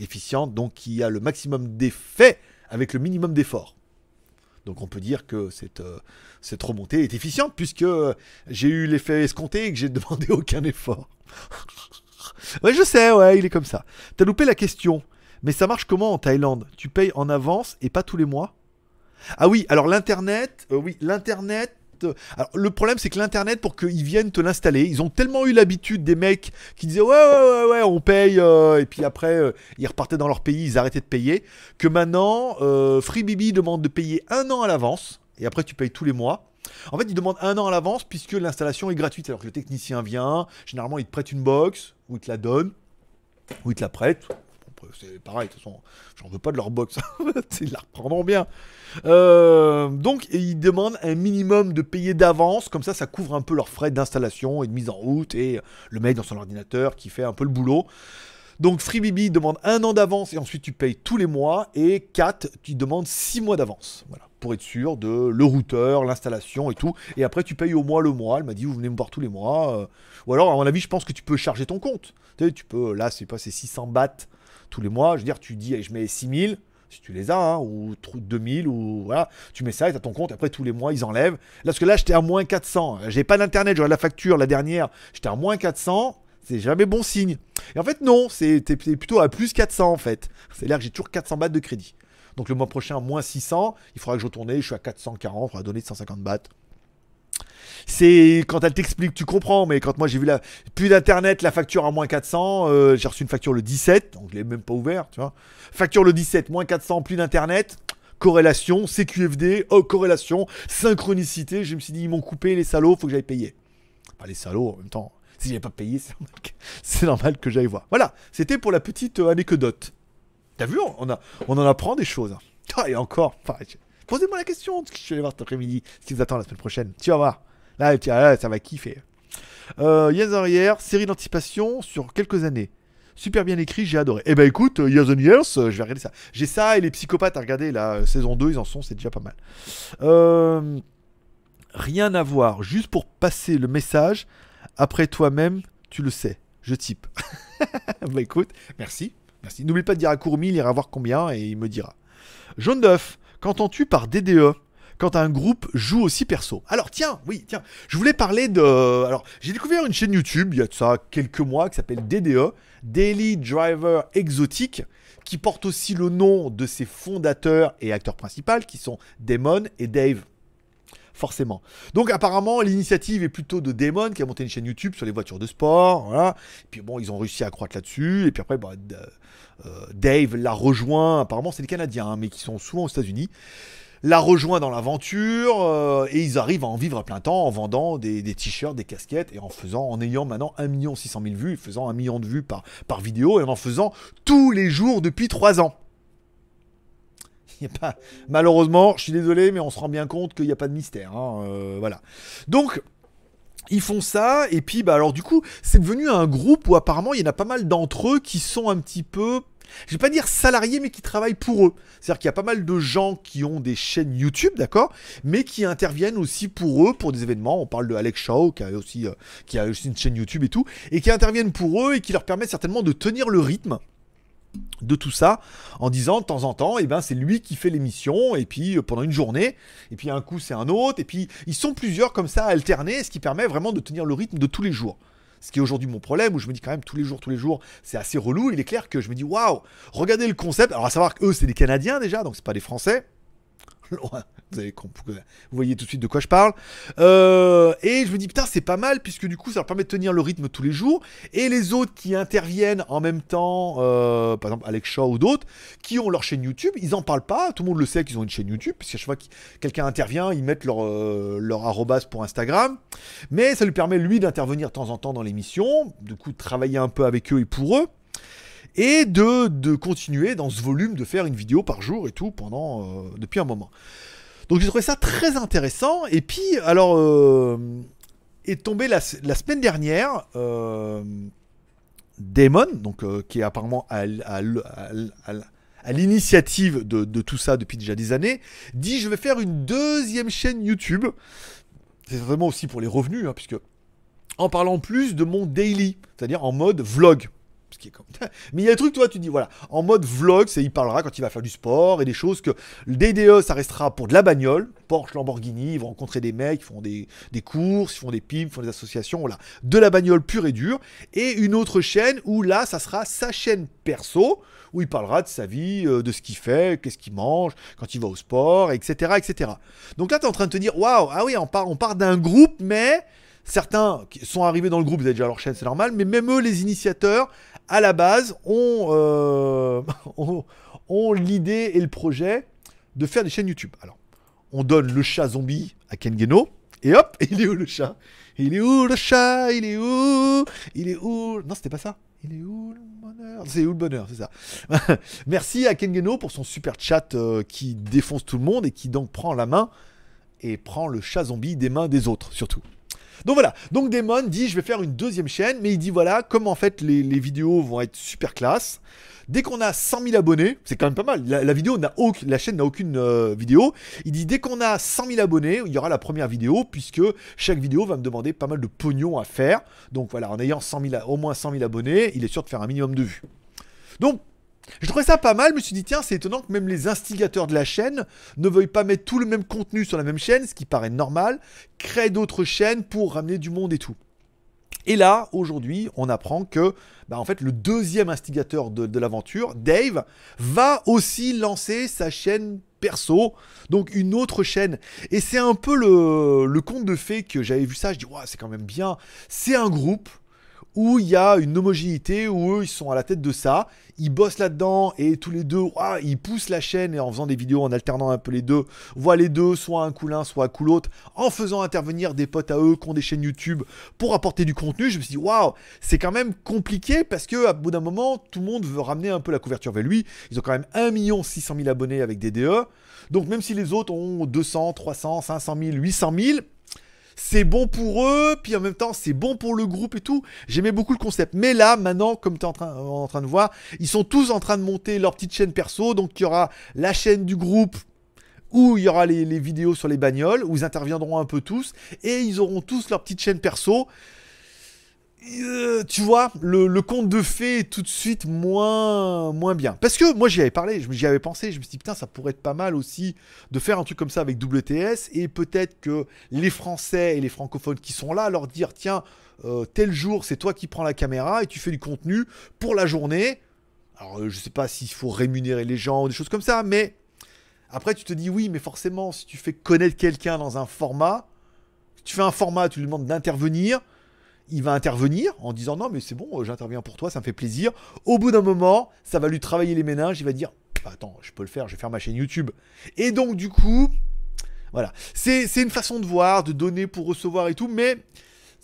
Efficiente, donc qui a le maximum d'effet avec le minimum d'effort. Donc on peut dire que cette, euh, cette remontée est efficiente puisque j'ai eu l'effet escompté et que j'ai *laughs* demandé aucun effort. *laughs* ouais, je sais, ouais, il est comme ça. T'as loupé la question. Mais ça marche comment en Thaïlande? Tu payes en avance et pas tous les mois? Ah oui, alors l'internet, euh, oui, l'internet. Le problème c'est que l'internet pour qu'ils viennent te l'installer, ils ont tellement eu l'habitude des mecs qui disaient ouais ouais ouais ouais on paye euh, et puis après euh, ils repartaient dans leur pays, ils arrêtaient de payer, que maintenant euh, FreeBB demande de payer un an à l'avance et après tu payes tous les mois. En fait, ils demandent un an à l'avance puisque l'installation est gratuite. Alors que le technicien vient, généralement il te prête une box ou il te la donne ou il te la prête. Après, C'est pareil, de toute façon, j'en veux pas de leur box. *laughs* ils la reprendront bien. Euh, donc, ils demandent un minimum de payer d'avance, comme ça, ça couvre un peu leurs frais d'installation et de mise en route, et le mec dans son ordinateur qui fait un peu le boulot. Donc, FreeBB demande un an d'avance et ensuite tu payes tous les mois, et 4 tu demandes 6 mois d'avance. Voilà, pour être sûr de le routeur, l'installation et tout. Et après, tu payes au mois le mois. Elle m'a dit, vous venez me voir tous les mois. euh. Ou alors, à mon avis, je pense que tu peux charger ton compte. Tu peux, là, c'est pas, c'est 600 bahts tous les mois. Je veux dire, tu dis, je mets 6000 si tu les as, hein, ou tr- 2000, ou voilà, tu mets ça et t'as ton compte, après tous les mois ils enlèvent. Là, parce que là j'étais à moins 400, j'ai pas d'internet, j'aurais la facture la dernière, j'étais à moins 400, c'est jamais bon signe. Et en fait, non, t'es plutôt à plus 400 en fait. C'est-à-dire que j'ai toujours 400 bahts de crédit. Donc le mois prochain, moins 600, il faudra que je retourne, je suis à 440, il faudra donner 150 bahts. C'est quand elle t'explique, tu comprends, mais quand moi j'ai vu la plus d'internet, la facture à moins 400, euh, j'ai reçu une facture le 17, donc je l'ai même pas ouvert, tu vois. Facture le 17, moins 400, plus d'internet, corrélation, CQFD, oh, corrélation, synchronicité. Je me suis dit, ils m'ont coupé les salauds, faut que j'aille payer. Pas les salauds en même temps. Si j'avais pas payé, *laughs* c'est normal que, j'aille voir. Voilà, c'était pour la petite euh, anecdote. T'as vu, on, on en apprend des choses. Ah, *laughs* et encore, enfin, posez-moi la question, parce que je vais voir cet après-midi, ce qui vous attend la semaine prochaine. Tu vas voir. Là, là, ça va kiffer. Euh, Years and série d'anticipation sur quelques années. Super bien écrit, j'ai adoré. Eh ben écoute, euh, Years and Years, euh, je vais regarder ça. J'ai ça et les psychopathes à regarder, la euh, saison 2, ils en sont, c'est déjà pas mal. Rien à voir, juste pour passer le message. Après toi-même, tu le sais. Je type. *laughs* bah écoute, merci. Merci. N'oublie pas de dire à Courmi, il ira voir combien et il me dira. Jaune d'œuf, qu'entends-tu par DDE quand un groupe joue aussi perso. Alors tiens, oui, tiens, je voulais parler de... Alors, j'ai découvert une chaîne YouTube, il y a ça quelques mois, qui s'appelle DDE, Daily Driver Exotique, qui porte aussi le nom de ses fondateurs et acteurs principaux, qui sont Damon et Dave. Forcément. Donc apparemment l'initiative est plutôt de Damon qui a monté une chaîne YouTube sur les voitures de sport, voilà. Et puis bon, ils ont réussi à croître là-dessus. Et puis après, bah, euh, Dave l'a rejoint. Apparemment, c'est des Canadiens, hein, mais qui sont souvent aux États-Unis l'a rejoint dans l'aventure euh, et ils arrivent à en vivre à plein temps en vendant des, t-shirts, des casquettes et en faisant, en ayant maintenant 1 600 000 vues, faisant 1 million de vues par, vidéo et en en faisant tous les jours depuis 3 ans. Pas, malheureusement, je suis désolé, mais on se rend bien compte qu'il n'y a pas de mystère. hein, euh, voilà. Donc, ils font ça, et puis, bah, alors, du coup, c'est devenu un groupe où apparemment, il y en a pas mal d'entre eux qui sont un petit peu je vais pas dire salariés, mais qui travaillent pour eux. C'est-à-dire qu'il y a pas mal de gens qui ont des chaînes YouTube, d'accord, mais qui interviennent aussi pour eux, pour des événements. On parle de Alex Shaw, qui a aussi, euh, qui a aussi une chaîne YouTube et tout, et qui interviennent pour eux et qui leur permettent certainement de tenir le rythme de tout ça en disant de temps en temps et ben c'est lui qui fait l'émission et puis euh, pendant une journée et puis un coup c'est un autre et puis ils sont plusieurs comme ça alternés ce qui permet vraiment de tenir le rythme de tous les jours ce qui est aujourd'hui mon problème où je me dis quand même tous les jours tous les jours c'est assez relou. Il est clair que je me dis waouh regardez le concept. Alors à savoir que eux c'est des canadiens déjà donc c'est pas des français *laughs* vous, voyez tout de suite de quoi je parle. Euh, et je me dis, putain, c'est pas mal, puisque du coup, ça leur permet de tenir le rythme tous les jours. Et les autres qui interviennent en même temps, euh, par exemple Alex Shaw ou d'autres, qui ont leur chaîne YouTube, ils en parlent pas. Tout le monde le sait qu'ils ont une chaîne YouTube, puisqu'à chaque fois que quelqu'un intervient, ils mettent leur, euh, leur arrobas pour Instagram. Mais ça lui permet, lui, d'intervenir de temps en temps dans l'émission, du coup, de travailler un peu avec eux et pour eux et de, de continuer dans ce volume de faire une vidéo par jour et tout pendant euh, depuis un moment. Donc j'ai trouvé ça très intéressant. Et puis alors euh, est tombé la, semaine dernière euh, Damon, donc euh, qui est apparemment à, l'initiative de, de tout ça depuis déjà des années, dit je vais faire une deuxième chaîne YouTube. C'est vraiment aussi pour les revenus, hein, puisque en parlant plus de mon daily, c'est-à-dire en mode vlog. Mais il y a des trucs, toi, tu dis, voilà, en mode vlog, c'est il parlera quand il va faire du sport et des choses que le DDE, ça restera pour de la bagnole, Porsche, Lamborghini, ils vont rencontrer des mecs, ils font des, des courses, ils font des pubs, ils font des associations, voilà, de la bagnole pure et dure. Et une autre chaîne où là, ça sera sa chaîne perso, où il parlera de sa vie, euh, de ce qu'il fait, qu'est-ce qu'il mange, quand il va au sport, etc., etc. Donc là, tu es en train de te dire, waouh, ah oui, on part, on d'un groupe, mais certains sont arrivés dans le groupe, ils avaient déjà leur chaîne, c'est normal, mais même eux, les initiateurs, à la base, ont, euh, *laughs* l'idée et le projet de faire des chaînes YouTube. Alors, on donne le chat zombie à Ken Geno, et hop, *laughs* il est où le chat? Il est où le chat? Il est où? Il est où Non, c'était pas ça. Il est où le bonheur? C'est où le bonheur, c'est ça. *laughs* Merci à Ken Geno pour son super chat euh, qui défonce tout le monde et qui donc prend la main et prend le chat zombie des mains des autres, surtout. Donc voilà, donc Damon dit je vais faire une deuxième chaîne, mais il dit voilà, comme en fait les, vidéos vont être super classe, dès qu'on a 100 000 abonnés, c'est quand même pas mal, la, chaîne n'a aucune euh, vidéo, il dit dès qu'on a 100 000 abonnés, il y aura la première vidéo, puisque chaque vidéo va me demander pas mal de pognon à faire, donc voilà, en ayant 100 000, au moins 100 000 abonnés, il est sûr de faire un minimum de vues. Donc, je trouvais ça pas mal, je me suis dit, tiens, c'est étonnant que même les instigateurs de la chaîne ne veuillent pas mettre tout le même contenu sur la même chaîne, ce qui paraît normal, créent d'autres chaînes pour ramener du monde et tout. Et là, aujourd'hui, on apprend que, bah, en fait, le deuxième instigateur de, l'aventure, Dave, va aussi lancer sa chaîne perso, donc une autre chaîne. Et c'est un peu le, le conte de fées que j'avais vu ça, je dis, ouais, c'est quand même bien. C'est un groupe où il y a une homogénéité, où eux, ils sont à la tête de ça, ils bossent là-dedans, et tous les deux, ils poussent la chaîne, et en faisant des vidéos, en alternant un peu les deux, voient les deux, soit un coup l'un, soit un coup l'autre, en faisant intervenir des potes à eux qui ont des chaînes YouTube pour apporter du contenu, je me suis dit, waouh, c'est quand même compliqué, parce que à bout d'un moment, tout le monde veut ramener un peu la couverture vers lui, ils ont quand même 1 600 000 abonnés avec DDE, donc même si les autres ont 200, 300, 500 000, 800 000, c'est bon pour eux, puis en même temps c'est bon pour le groupe et tout. J'aimais beaucoup le concept. Mais là, maintenant, comme tu es en train, en train de voir, ils sont tous en train de monter leur petite chaîne perso. Donc il y aura la chaîne du groupe où il y aura les, les vidéos sur les bagnoles, où ils interviendront un peu tous, et ils auront tous leur petite chaîne perso. Euh, tu vois, le, conte de fées est tout de suite moins, moins bien. Parce que moi j'y avais parlé, j'y avais pensé, je me suis dit putain ça pourrait être pas mal aussi de faire un truc comme ça avec WTS et peut-être que les Français et les francophones qui sont là leur dire tiens euh, tel jour c'est toi qui prends la caméra et tu fais du contenu pour la journée. Alors euh, je sais pas s'il faut rémunérer les gens ou des choses comme ça, mais après tu te dis oui mais forcément si tu fais connaître quelqu'un dans un format, tu fais un format, tu lui demandes d'intervenir il va intervenir en disant non mais c'est bon, euh, j'interviens pour toi, ça me fait plaisir. Au bout d'un moment, ça va lui travailler les méninges, il va dire Bah, attends, je peux le faire, je vais faire ma chaîne YouTube. Et donc du coup, voilà, c'est c'est une façon de voir, de donner pour recevoir et tout, mais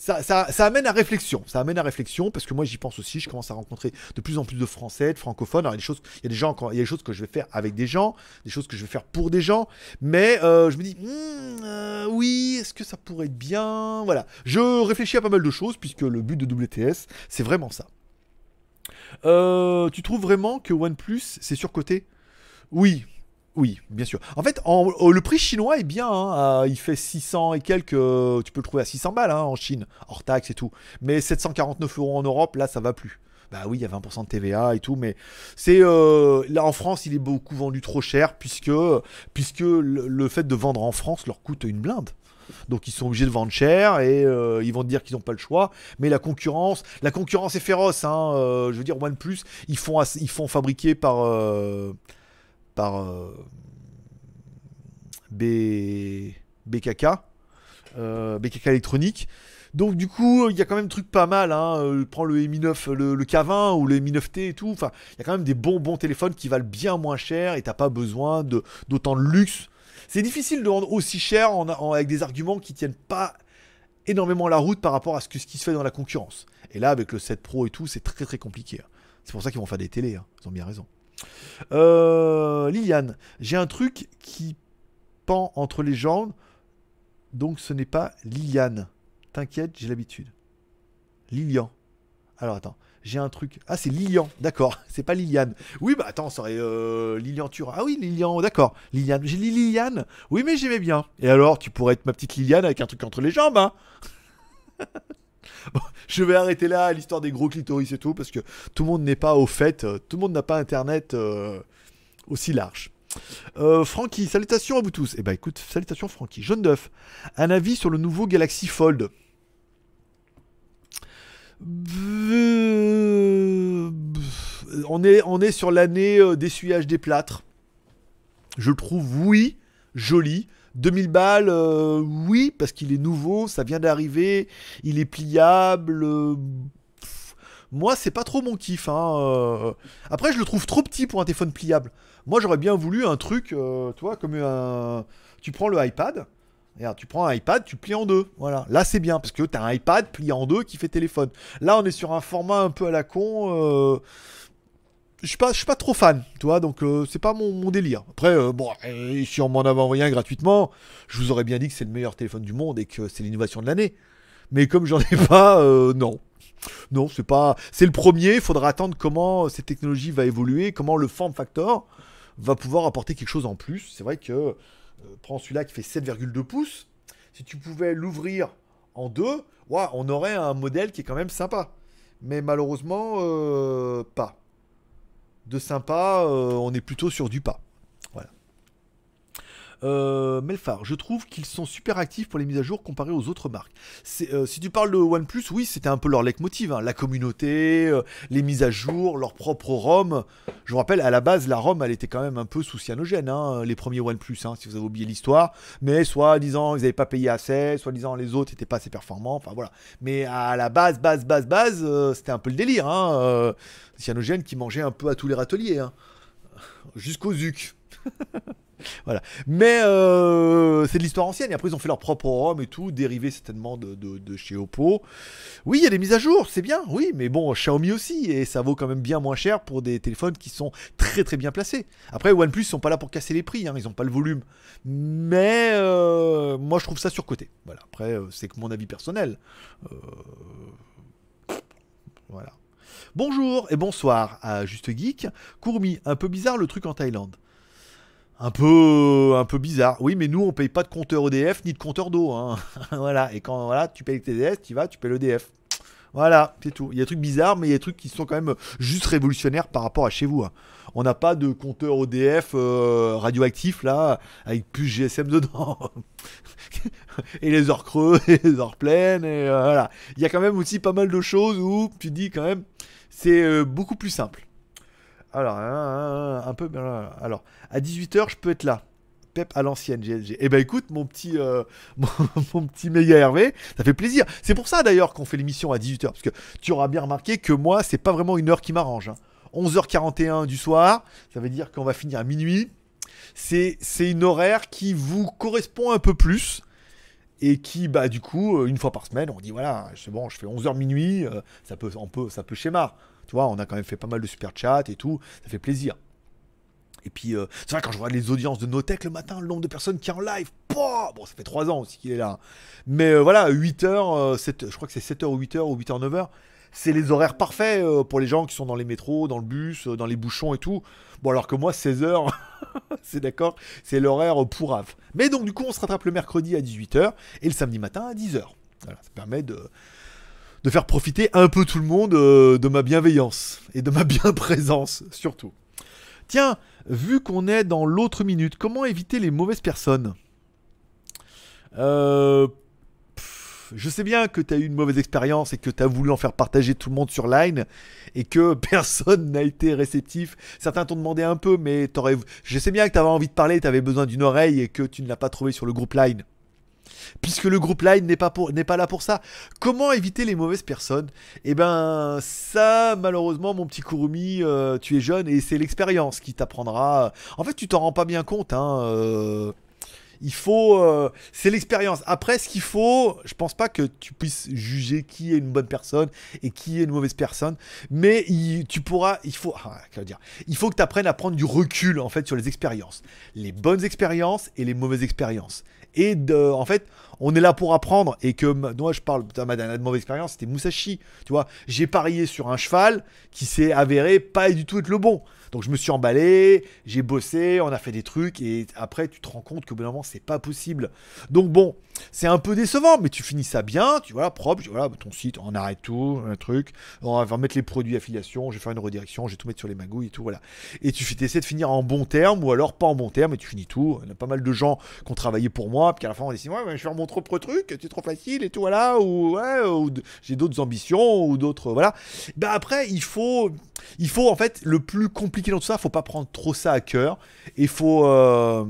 ça, amène à réflexion. Ça amène à réflexion parce que moi j'y pense aussi. Je commence à rencontrer de plus en plus de Français, de francophones. Alors il y a des choses, il y a des gens, il y a des choses que je vais faire avec des gens, des choses que je vais faire pour des gens. Mais euh, je me dis, Hmm, euh, oui, est-ce que ça pourrait être bien? Voilà. Je réfléchis à pas mal de choses puisque le but de WTS, c'est vraiment ça. Euh, tu trouves vraiment que OnePlus c'est surcoté? Oui, oui, bien sûr. En fait, euh, le prix chinois est bien. hein, il fait 600 et quelques. euh, tu peux le trouver à 600 balles hein, en Chine, hors taxe et tout. Mais 749 euros en Europe, là, ça va plus. Bah oui, il y a 20% de TVA et tout, mais c'est euh, là en France, il est beaucoup vendu trop cher puisque le, fait de vendre en France leur coûte une blinde. Donc ils sont obligés de vendre cher et euh, ils vont te dire qu'ils n'ont pas le choix. Mais la concurrence, la concurrence est féroce. Hein, je veux dire, OnePlus, ils font, ils font fabriquer par par euh, B, BKK, euh, BKK électronique. Donc du coup, il y a quand même des trucs pas mal. Hein. Euh, Prends le Mi 9, le, le K20 ou le Mi 9T et tout. Enfin, il y a quand même des bons bons téléphones qui valent bien moins cher et t'as pas besoin de d'autant de luxe. C'est difficile de vendre aussi cher en- avec des arguments qui tiennent pas énormément la route par rapport à ce, que, ce qui se fait dans la concurrence. Et là, avec le 7 Pro et tout, c'est très très compliqué. hein. C'est pour ça qu'ils vont faire des télés. hein. Ils ont bien raison. Euh, Liliane, j'ai un truc qui pend entre les jambes, donc ce n'est pas Liliane. T'inquiète, j'ai l'habitude. Lilian. Alors attends, j'ai un truc. Ah, c'est Lilian, d'accord. *laughs* C'est pas Liliane. Oui, bah attends, ça aurait euh, Lilian Turin. Ah oui, Lilian, d'accord. Liliane. J'ai Liliane. Oui, mais j'aimais bien. Et alors, tu pourrais être ma petite Liliane avec un truc entre les jambes, hein *laughs* *laughs* Je vais arrêter là l'histoire des gros clitoris et tout, parce que tout le monde n'est pas au fait, euh, tout le monde n'a pas internet euh, aussi large. Euh, Francky, salutations à vous tous. Eh ben écoute, salutations Francky. Jaune d'œuf, un avis sur le nouveau Galaxy Fold Euh, on est, on est sur l'année d'essuyage des plâtres. Je le trouve, oui, joli. 2000 balles, euh, oui, parce qu'il est nouveau, ça vient d'arriver, il est pliable. euh, moi, c'est pas trop mon kiff. hein, euh. Après, je le trouve trop petit pour un téléphone pliable. Moi, j'aurais bien voulu un truc, tu vois, comme un. Tu prends le iPad. Tu prends un iPad, tu plies en deux. Voilà. Là, c'est bien parce que tu as un iPad plié en deux qui fait téléphone. Là, on est sur un format un peu à la con. Je suis pas, je suis pas trop fan, tu vois, donc euh, c'est pas mon, délire. Après, euh, bon, si on m'en avait envoyé un gratuitement, je vous aurais bien dit que c'est le meilleur téléphone du monde et que c'est l'innovation de l'année. Mais comme j'en ai *laughs* pas, euh, non. Non, c'est pas. C'est le premier. Il faudra attendre comment cette technologie va évoluer, comment le form factor va pouvoir apporter quelque chose en plus. C'est vrai que euh, prends celui-là qui fait 7,2 pouces. Si tu pouvais l'ouvrir en deux, on aurait un modèle qui est quand même sympa. Mais malheureusement, pas. De sympa, euh, on est plutôt sur du pas. Euh, Melfar, je trouve qu'ils sont super actifs pour les mises à jour comparé aux autres marques. Euh, si tu parles de OnePlus, oui, c'était un peu leur leitmotiv. hein. La communauté, euh, les mises à jour, leur propre ROM. Je vous rappelle, à la base, la ROM, elle était quand même un peu sous cyanogène, hein, les premiers OnePlus, hein, si vous avez oublié l'histoire. Mais soit disant ils n'avaient pas payé assez, soit disant les autres n'étaient pas assez performants. Enfin voilà. Mais à la base, base, base, base, euh, c'était un peu le délire. Hein, cyanogène qui mangeait un peu à tous les râteliers. Hein, jusqu'au ZUC. *laughs* Voilà. Mais euh, c'est de l'histoire ancienne. Et après, ils ont fait leur propre ROM et tout, dérivé certainement de, chez Oppo. Oui, il y a des mises à jour, c'est bien, oui, mais bon, Xiaomi aussi, et ça vaut quand même bien moins cher pour des téléphones qui sont très très bien placés. Après, OnePlus, ils sont pas là pour casser les prix, hein, ils ont pas le volume. Mais euh, moi, je trouve ça surcoté. Voilà. Après, euh, c'est que mon avis personnel. Voilà. Bonjour et bonsoir à Juste Geek. Courmi, un peu bizarre le truc en Thaïlande. Un peu, un peu bizarre. Oui, mais nous, on paye pas de compteur EDF ni de compteur d'eau. hein. *laughs* voilà. Et quand voilà, tu payes TDS, tu vas, tu payes l'EDF. Voilà, c'est tout. Il y a des trucs bizarres, mais il y a des trucs qui sont quand même juste révolutionnaires par rapport à chez vous. hein. On n'a pas de compteur EDF euh, radioactif là, avec plus GSM dedans. *laughs* et les heures creuses, *laughs* et les heures pleines, et euh, voilà. Il y a quand même aussi pas mal de choses où tu dis quand même, c'est euh, beaucoup plus simple. Alors, un, peu. Alors, à 18h, je peux être là. Pep à l'ancienne GLG. Eh ben écoute, mon petit, euh, *laughs* mon, petit méga Hervé, ça fait plaisir. C'est pour ça d'ailleurs qu'on fait l'émission à 18h. Parce que tu auras bien remarqué que moi, c'est pas vraiment une heure qui m'arrange. hein. 11h41 du soir, ça veut dire qu'on va finir à minuit. C'est c'est une horaire qui vous correspond un peu plus. Et qui, bah, du coup, euh, une fois par semaine, on dit voilà, c'est bon, je fais 11h minuit, euh, ça peut, on peut, ça peut schéma. Tu vois, on a quand même fait pas mal de super chats et tout, ça fait plaisir. Et puis, euh, c'est vrai, quand je vois les audiences de Notech le matin, le nombre de personnes qui est en live, bon, ça fait 3 ans aussi qu'il est là. Mais euh, voilà, 8h, je crois que c'est 7h ou 8h ou 8h, 9h, c'est les horaires parfaits euh, pour les gens qui sont dans les métros, dans le bus, euh, dans les bouchons et tout. Bon, alors que moi, 16h, *laughs* c'est d'accord, c'est l'horaire pourrave. Mais donc, du coup, on se rattrape le mercredi à 18h et le samedi matin à 10h. Voilà, ça permet de, de faire profiter un peu tout le monde euh, de ma bienveillance et de ma *laughs* bien présence, surtout. Tiens, vu qu'on est dans l'autre minute, comment éviter les mauvaises personnes? Euh, Je sais bien que tu as eu une mauvaise expérience et que tu as voulu en faire partager tout le monde sur Line et que *laughs* personne n'a été réceptif. Certains t'ont demandé un peu, mais t'aurais... je sais bien que tu envie de parler, tu avais besoin d'une oreille et que tu ne l'as pas trouvé sur le groupe Line. Puisque le groupe Line n'est pas, là pour ça. Comment éviter les mauvaises personnes? Eh ben, ça, malheureusement, mon petit Kurumi, euh, tu es jeune et c'est l'expérience qui t'apprendra. En fait, tu t'en rends pas bien compte. Hein, euh, il faut. euh, c'est l'expérience. Après, ce qu'il faut, je pense pas que tu puisses juger qui est une bonne personne et qui est une mauvaise personne. Mais tu pourras. Il faut. ah, dire? Il faut que tu apprennes à prendre du recul, en fait, sur les expériences. Les bonnes expériences et les mauvaises expériences. Et de, en fait, on est là pour apprendre. Et que moi, je parle, putain, ma dernière mauvaise expérience, c'était Musashi. Tu vois, j'ai parié sur un cheval qui s'est avéré pas du tout être le bon. Donc je me suis emballé, j'ai bossé, on a fait des trucs et après tu te rends compte que bout c'est pas possible. Donc bon, c'est un peu décevant, mais tu finis ça bien, tu vois, propre, voilà, ton site, on arrête tout, un truc, on va mettre les produits affiliation, je vais faire une redirection, je vais tout mettre sur les magouilles et tout, voilà. Et tu essaies de finir en bon terme ou alors pas en bon terme et tu finis tout. Il y a pas mal de gens qui ont travaillé pour moi, puis à la fin on décide, ouais, mais je vais faire mon propre truc, c'est trop facile et tout, voilà, ou ouais, ou j'ai d'autres ambitions ou d'autres, voilà. Ben après, il faut, il faut en fait le plus compliqué dans tout ça, faut pas prendre trop ça à cœur. Et faut euh,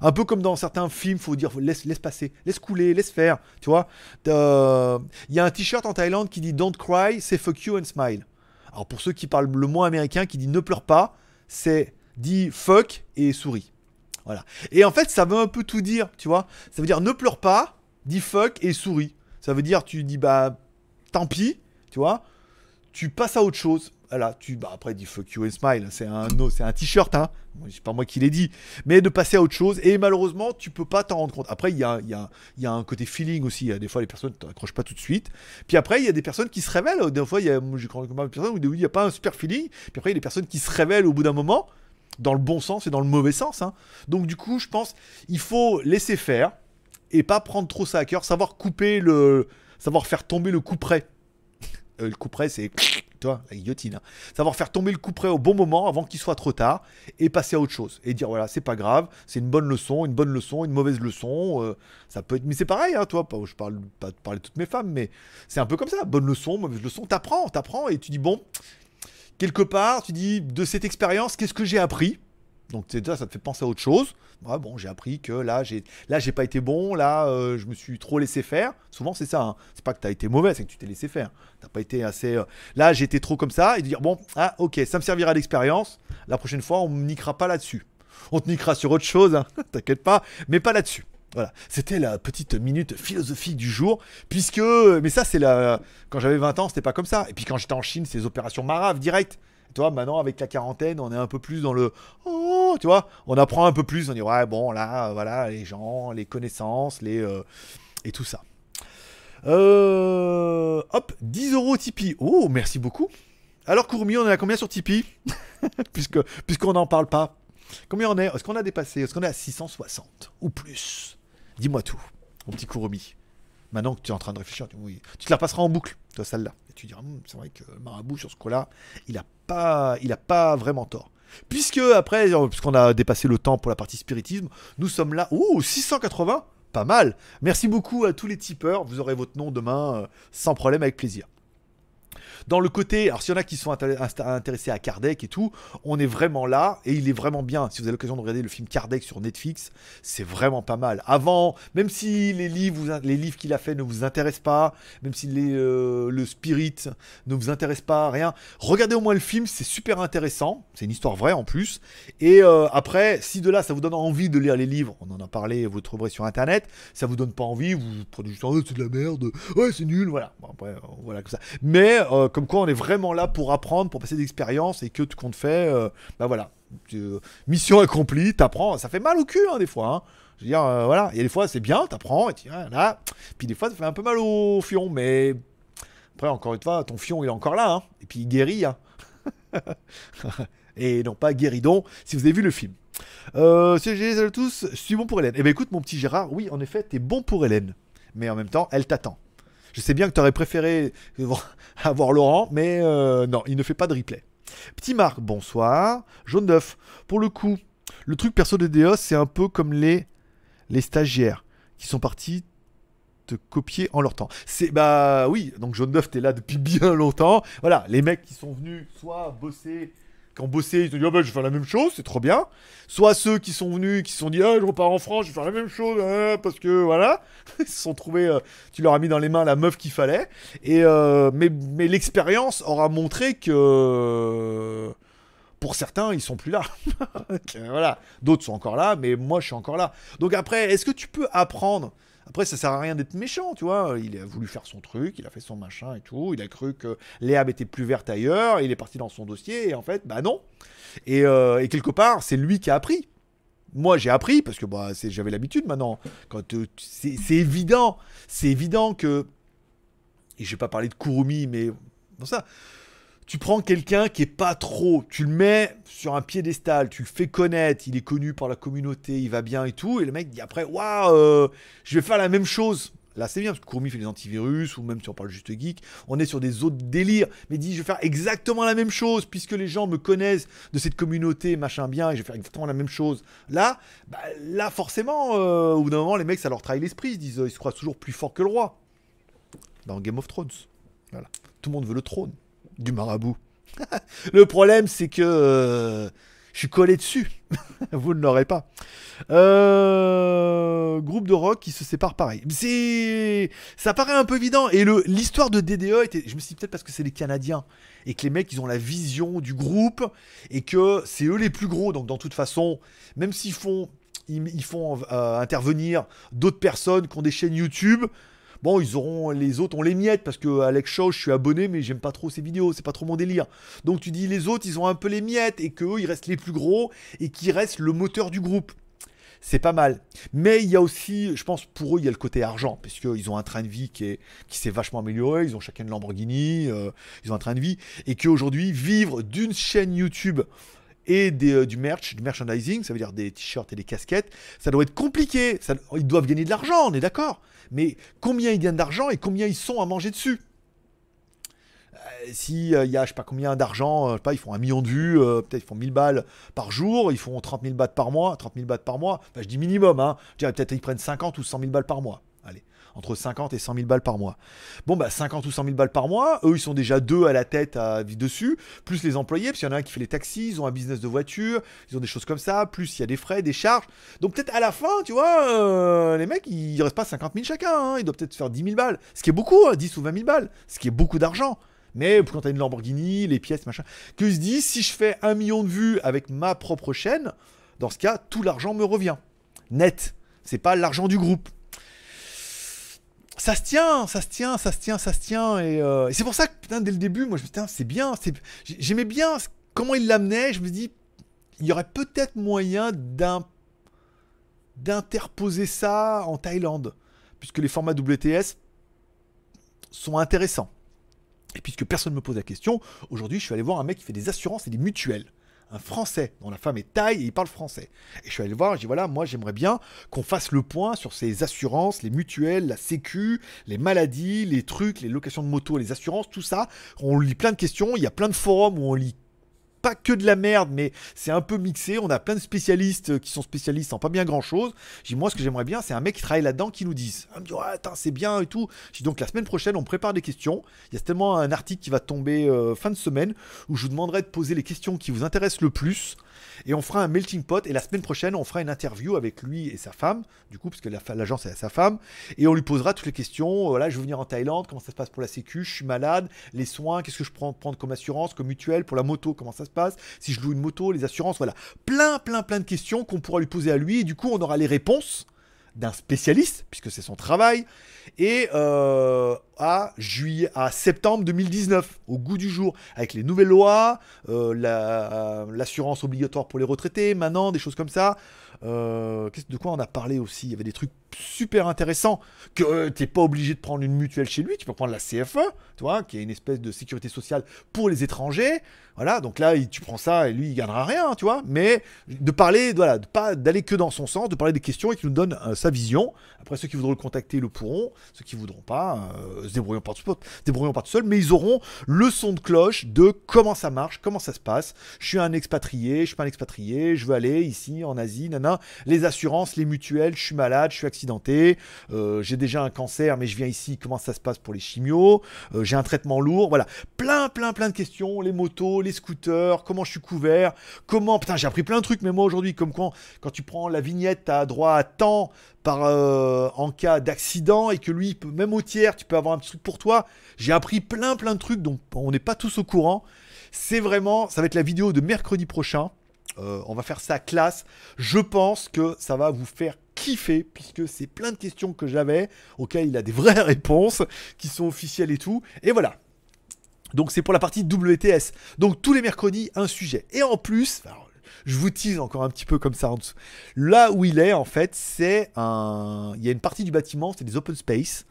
un peu comme dans certains films, faut dire laisse, laisse passer, laisse couler, laisse faire. Tu vois, Euh, il y a un t-shirt en Thaïlande qui dit Don't cry, c'est fuck you and smile. Alors pour ceux qui parlent le moins américain, qui dit ne pleure pas, c'est dit fuck et souris. Voilà. Et en fait, ça veut un peu tout dire, tu vois. Ça veut dire ne pleure pas, dis fuck et souris. Ça veut dire tu dis bah tant pis, tu vois. Tu passes à autre chose. Voilà, tu bah après dis fuck you and smile, c'est un c'est un t-shirt hein. C'est pas moi qui l'ai dit, mais de passer à autre chose et malheureusement, tu peux pas t'en rendre compte. Après il y a, y, a, y a un côté feeling aussi, a des fois les personnes t'accrochent pas tout de suite. Puis après, il y a des personnes qui se révèlent, des fois il y a j'ai connu pas mal de personnes où il n'y a pas un super feeling, puis après il y a des personnes qui se révèlent au bout d'un moment dans le bon sens et dans le mauvais sens hein. Donc du coup, je pense il faut laisser faire et pas prendre trop ça à cœur, savoir couper le savoir faire tomber le coup près. Euh, le coup près, c'est toi, la guillotine. hein. Savoir faire tomber le coup près au bon moment avant qu'il soit trop tard et passer à autre chose et dire voilà, c'est pas grave, c'est une bonne leçon, une bonne leçon, une mauvaise leçon. euh, ça peut être, mais c'est pareil, hein, toi. Je parle pas de parler de toutes mes femmes, mais c'est un peu comme ça. Bonne leçon, mauvaise leçon. T'apprends, t'apprends et tu dis bon, quelque part, tu dis de cette expérience, qu'est-ce que j'ai appris? Donc c'est ça, te fait penser à autre chose. Bon, j'ai appris que là, j'ai là, j'ai pas été bon. Là, euh, je me suis trop laissé faire. Souvent, c'est ça. hein. C'est pas que t'as été mauvais, c'est que tu t'es laissé faire. T'as pas été assez. euh, Là, été trop comme ça et de dire bon, ah, ok, ça me servira d'expérience. La prochaine fois, on me niquera pas là-dessus. On te niquera sur autre chose, hein, *laughs* t'inquiète pas, mais pas là-dessus. Voilà, c'était la petite minute philosophique du jour, puisque, mais ça c'est la, quand j'avais 20 ans, c'était pas comme ça. Et puis quand j'étais en Chine, c'est les opérations Marave direct. Tu vois, maintenant avec la quarantaine, on est un peu plus dans le oh, tu vois, on apprend un peu plus, on dit ouais bon là, voilà les gens, les connaissances, les euh, et tout ça. Euh, hop, 10 euros Tipeee. Oh, merci beaucoup. Alors Courmi, on est à combien sur Tipeee? *laughs* Puisque puisqu'on n'en parle pas. Combien on est? Est-ce qu'on a dépassé? Est-ce qu'on est à 660 ou plus? Dis-moi tout, mon petit Kurumi. Maintenant que tu es en train de réfléchir, tu, te la passeras en boucle, toi, celle-là. Et tu diras, Hum, c'est vrai que Marabout, sur ce coup-là, il a pas, il a pas vraiment tort. Puisque, après, euh, puisqu'on a dépassé le temps pour la partie spiritisme, nous sommes là. Ouh, 680 Pas mal. Merci beaucoup à tous les tipeurs. Vous aurez votre nom demain euh, sans problème, avec plaisir. Dans le côté, alors s'il y en a qui sont intéressés à Kardec et tout, on est vraiment là et il est vraiment bien. Si vous avez l'occasion de regarder le film Kardec sur Netflix, c'est vraiment pas mal. Avant, même si les livres, les livres qu'il a fait ne vous intéressent pas, même si euh, le spirit ne vous intéresse pas, rien, regardez au moins le film, c'est super intéressant. C'est une histoire vraie en plus. Et euh, après, si de là ça vous donne envie de lire les livres, on en a parlé, vous le trouverez sur internet. Ça vous donne pas envie, vous prenez juste, oh, c'est de la merde, ouais, c'est nul, voilà. Bon, après, voilà comme ça. Mais euh, comme quoi, on est vraiment là pour apprendre, pour passer d'expérience et que tout compte fait, euh, bah voilà. Euh, mission accomplie, t'apprends. Ça fait mal au cul, hein, des fois. hein. Je veux dire, euh, voilà. Il y a des fois, c'est bien, t'apprends, et tu ah, là. Puis des fois, ça fait un peu mal au fion, mais Après, encore une fois, ton fion, il est encore là, hein. Et puis il guérit. *laughs* Et non pas guéridon, si vous avez vu le film. Euh, salut à tous, je suis bon pour Hélène. Eh ben écoute, mon petit Gérard, oui, en effet, t'es bon pour Hélène. Mais en même temps, elle t'attend. Je sais bien que t'aurais préféré *laughs* avoir Laurent, mais euh, non, il ne fait pas de replay. Petit Marc, bonsoir. Jaune d'œuf. Pour le coup, le truc perso de Deos, c'est un peu comme les, les stagiaires qui sont partis te copier en leur temps. C'est bah oui, donc Jaune d'œuf, t'es là depuis *laughs* bien longtemps. Voilà, les mecs qui sont venus soit bosser, qui ont bossé, ils se sont dit ah bah, je vais faire la même chose, c'est trop bien. Soit ceux qui sont venus, qui se sont dit ah je repars en France, je vais faire la même chose hein, parce que voilà, *laughs* ils se sont trouvés, euh, tu leur as mis dans les mains la meuf qu'il fallait. Et euh, mais mais l'expérience aura montré que pour certains, ils sont plus là. *laughs* Que, voilà. D'autres sont encore là, mais moi, je suis encore là. Donc après, est-ce que tu peux apprendre Après, ça sert à rien d'être méchant, tu vois. Il a voulu faire son truc, il a fait son machin et tout. Il a cru que l'herbe était plus verte ailleurs. Il est parti dans son dossier et en fait, bah non. Et, euh, quelque part, c'est lui qui a appris. Moi, j'ai appris parce que bah, j'avais l'habitude maintenant. Quand euh, c'est évident, c'est évident que et je vais pas parler de Kurumi, mais bon ça, tu prends quelqu'un qui est pas trop, tu le mets sur un piédestal, tu le fais connaître, il est connu par la communauté, il va bien et tout, et le mec dit après, waouh, euh, je vais faire la même chose. Là, c'est bien parce que Kurumi fait des antivirus, ou même si on parle juste geek, on est sur des autres délires. Mais dit, je vais faire exactement la même chose, puisque les gens me connaissent de cette communauté, machin bien, et je vais faire exactement la même chose. Là, bah, là forcément, euh, au bout d'un moment, les mecs, ça leur trahit l'esprit. Ils se disent, euh, se croient toujours plus forts que le roi. Dans Game of Thrones. Tout le monde veut le trône du marabout. *laughs* le problème, c'est que euh, je suis collé dessus. *laughs* Vous ne l'aurez pas. Euh, groupe de rock qui se sépare pareil. C'est, ça paraît un peu évident. Et l'histoire de DDE je me suis dit peut-être parce que c'est les Canadiens et que les mecs ils ont la vision du groupe et que c'est eux les plus gros. Donc dans toute façon, même s'ils font ils font euh, intervenir d'autres personnes qui ont des chaînes YouTube. Bon, ils auront les autres, on les miettes parce que Alex Shaw, je suis abonné, mais j'aime pas trop ses vidéos, c'est pas trop mon délire. Donc tu dis les autres, ils ont un peu les miettes et qu'eux, ils restent les plus gros et qui restent le moteur du groupe. C'est pas mal. Mais il y a aussi, je pense, pour eux, il y a le côté argent, parce qu'ils ont un train de vie qui s'est vachement amélioré, ils ont chacun une Lamborghini, euh, ils ont un train de vie, et qu'aujourd'hui, vivre d'une chaîne YouTube et euh, du merch, du merchandising, ça veut dire des t-shirts et des casquettes, ça doit être compliqué. Ils doivent gagner de l'argent, on est d'accord. Mais combien ils gagnent d'argent et combien ils sont à manger dessus? Euh, si euh, il y a je sais pas combien d'argent, euh, pas, ils font un million de vues, peut-être ils font 1000 balles par jour, ils font 30 000 bahts par mois, 30 000 bahts par mois, je dis minimum, hein, je dirais peut-être ils prennent 50 ou 100 000 balles par mois, entre 50 et 100 000 balles par mois. Bon bah 50 ou 100 000 balles par mois, eux ils sont déjà deux à la tête à vivre dessus, plus les employés, parce qu'il y en a un qui fait les taxis, ils ont un business de voiture, ils ont des choses comme ça, plus il y a des frais, des charges, donc peut-être à la fin, tu vois, euh, les mecs ils restent pas 50 000 chacun, hein, ils doivent peut-être faire 10 000 balles, ce qui est beaucoup, hein, 10 ou 20 000 balles, ce qui est beaucoup d'argent. Mais quand t'as une Lamborghini, les pièces, machin, que se dit si je fais un million de vues avec ma propre chaîne, dans ce cas, tout l'argent me revient. Net. C'est pas l'argent du groupe. Ça se tient, ça se tient, ça se tient, ça se tient. Et, euh, et c'est pour ça que, putain, dès le début, moi, je me dis, putain, c'est bien. J'aimais bien comment il l'amenait. Je me dis, il y aurait peut-être moyen d'interposer ça en Thaïlande. Puisque les formats WTS sont intéressants. Et puisque personne ne me pose la question, aujourd'hui, je suis allé voir un mec qui fait des assurances et des mutuelles. Un Français, dont la femme est taille et il parle français. Et je suis allé le voir, je dis voilà, moi j'aimerais bien qu'on fasse le point sur ces assurances, les mutuelles, la sécu, les maladies, les trucs, les locations de moto, les assurances, tout ça. On lit plein de questions, il y a plein de forums où on lit pas que de la merde, mais c'est un peu mixé. On a plein de spécialistes qui sont spécialistes en pas bien grand chose. J'ai moi, ce que j'aimerais bien, c'est un mec qui travaille là-dedans qui nous dise. C'est bien et tout. J'ai donc la semaine prochaine, on prépare des questions. Il y a tellement un article qui va tomber euh, fin de semaine où je vous demanderai de poser les questions qui vous intéressent le plus. Et on fera un melting pot. Et la semaine prochaine, on fera une interview avec lui et sa femme, du coup, parce que la- l'agence est à sa femme. Et on lui posera toutes les questions. Voilà, je veux venir en Thaïlande. Comment ça se passe pour la sécu Je suis malade. Les soins, qu'est-ce que je prends prendre comme assurance, comme mutuelle pour la moto Comment ça se passe Si je loue une moto, les assurances, voilà. Plein, plein, plein de questions qu'on pourra lui poser à lui. Et du coup, on aura les réponses d'un spécialiste, puisque c'est son travail, et euh, à juillet, à septembre 2019, au goût du jour, avec les nouvelles lois, euh, la- l'assurance obligatoire pour les retraités, maintenant des choses comme ça. Euh, de quoi on a parlé aussi? Il y avait des trucs super intéressant que euh, t'es pas obligé de prendre une mutuelle chez lui, tu peux prendre la CFE, tu vois, qui est une espèce de sécurité sociale pour les étrangers. Voilà, donc là, tu prends ça et lui, il gagnera rien, tu vois. Mais de parler, voilà, de pas d'aller que dans son sens, de parler des questions et qu'il nous donne euh, sa vision. Après, ceux qui voudront le contacter le pourront, ceux qui voudront pas, euh, se débrouillons pas, pas tout seul, mais ils auront le son de cloche de comment ça marche, comment ça se passe. Je suis un expatrié, je suis pas un expatrié, je veux aller ici en Asie, nana. Les assurances, les mutuelles, je suis malade, je suis accidenté, euh, j'ai déjà un cancer, mais je viens ici, comment ça se passe pour les chimios, Euh, j'ai un traitement lourd, voilà. Plein, plein, plein de questions, les motos, les scooters, comment je suis couvert, comment, putain, j'ai appris plein de trucs, mais moi aujourd'hui, comme quand, quand tu prends la vignette, t'as droit à temps par, euh, en cas d'accident et que lui, peut, même au tiers, tu peux avoir un petit truc pour toi. J'ai appris plein, plein de trucs, donc on n'est pas tous au courant. C'est vraiment, ça va être la vidéo de mercredi prochain. On va faire ça classe. Je pense que ça va vous faire kiffer puisque c'est plein de questions que j'avais auxquelles il a des vraies *laughs* réponses qui sont officielles et tout. Et voilà. Donc c'est pour la partie WTS. Donc tous les mercredis un sujet. Et en plus, je vous tease encore un petit peu comme ça en dessous. Là où il est en fait, c'est un, il y a une partie du bâtiment, c'est des open space.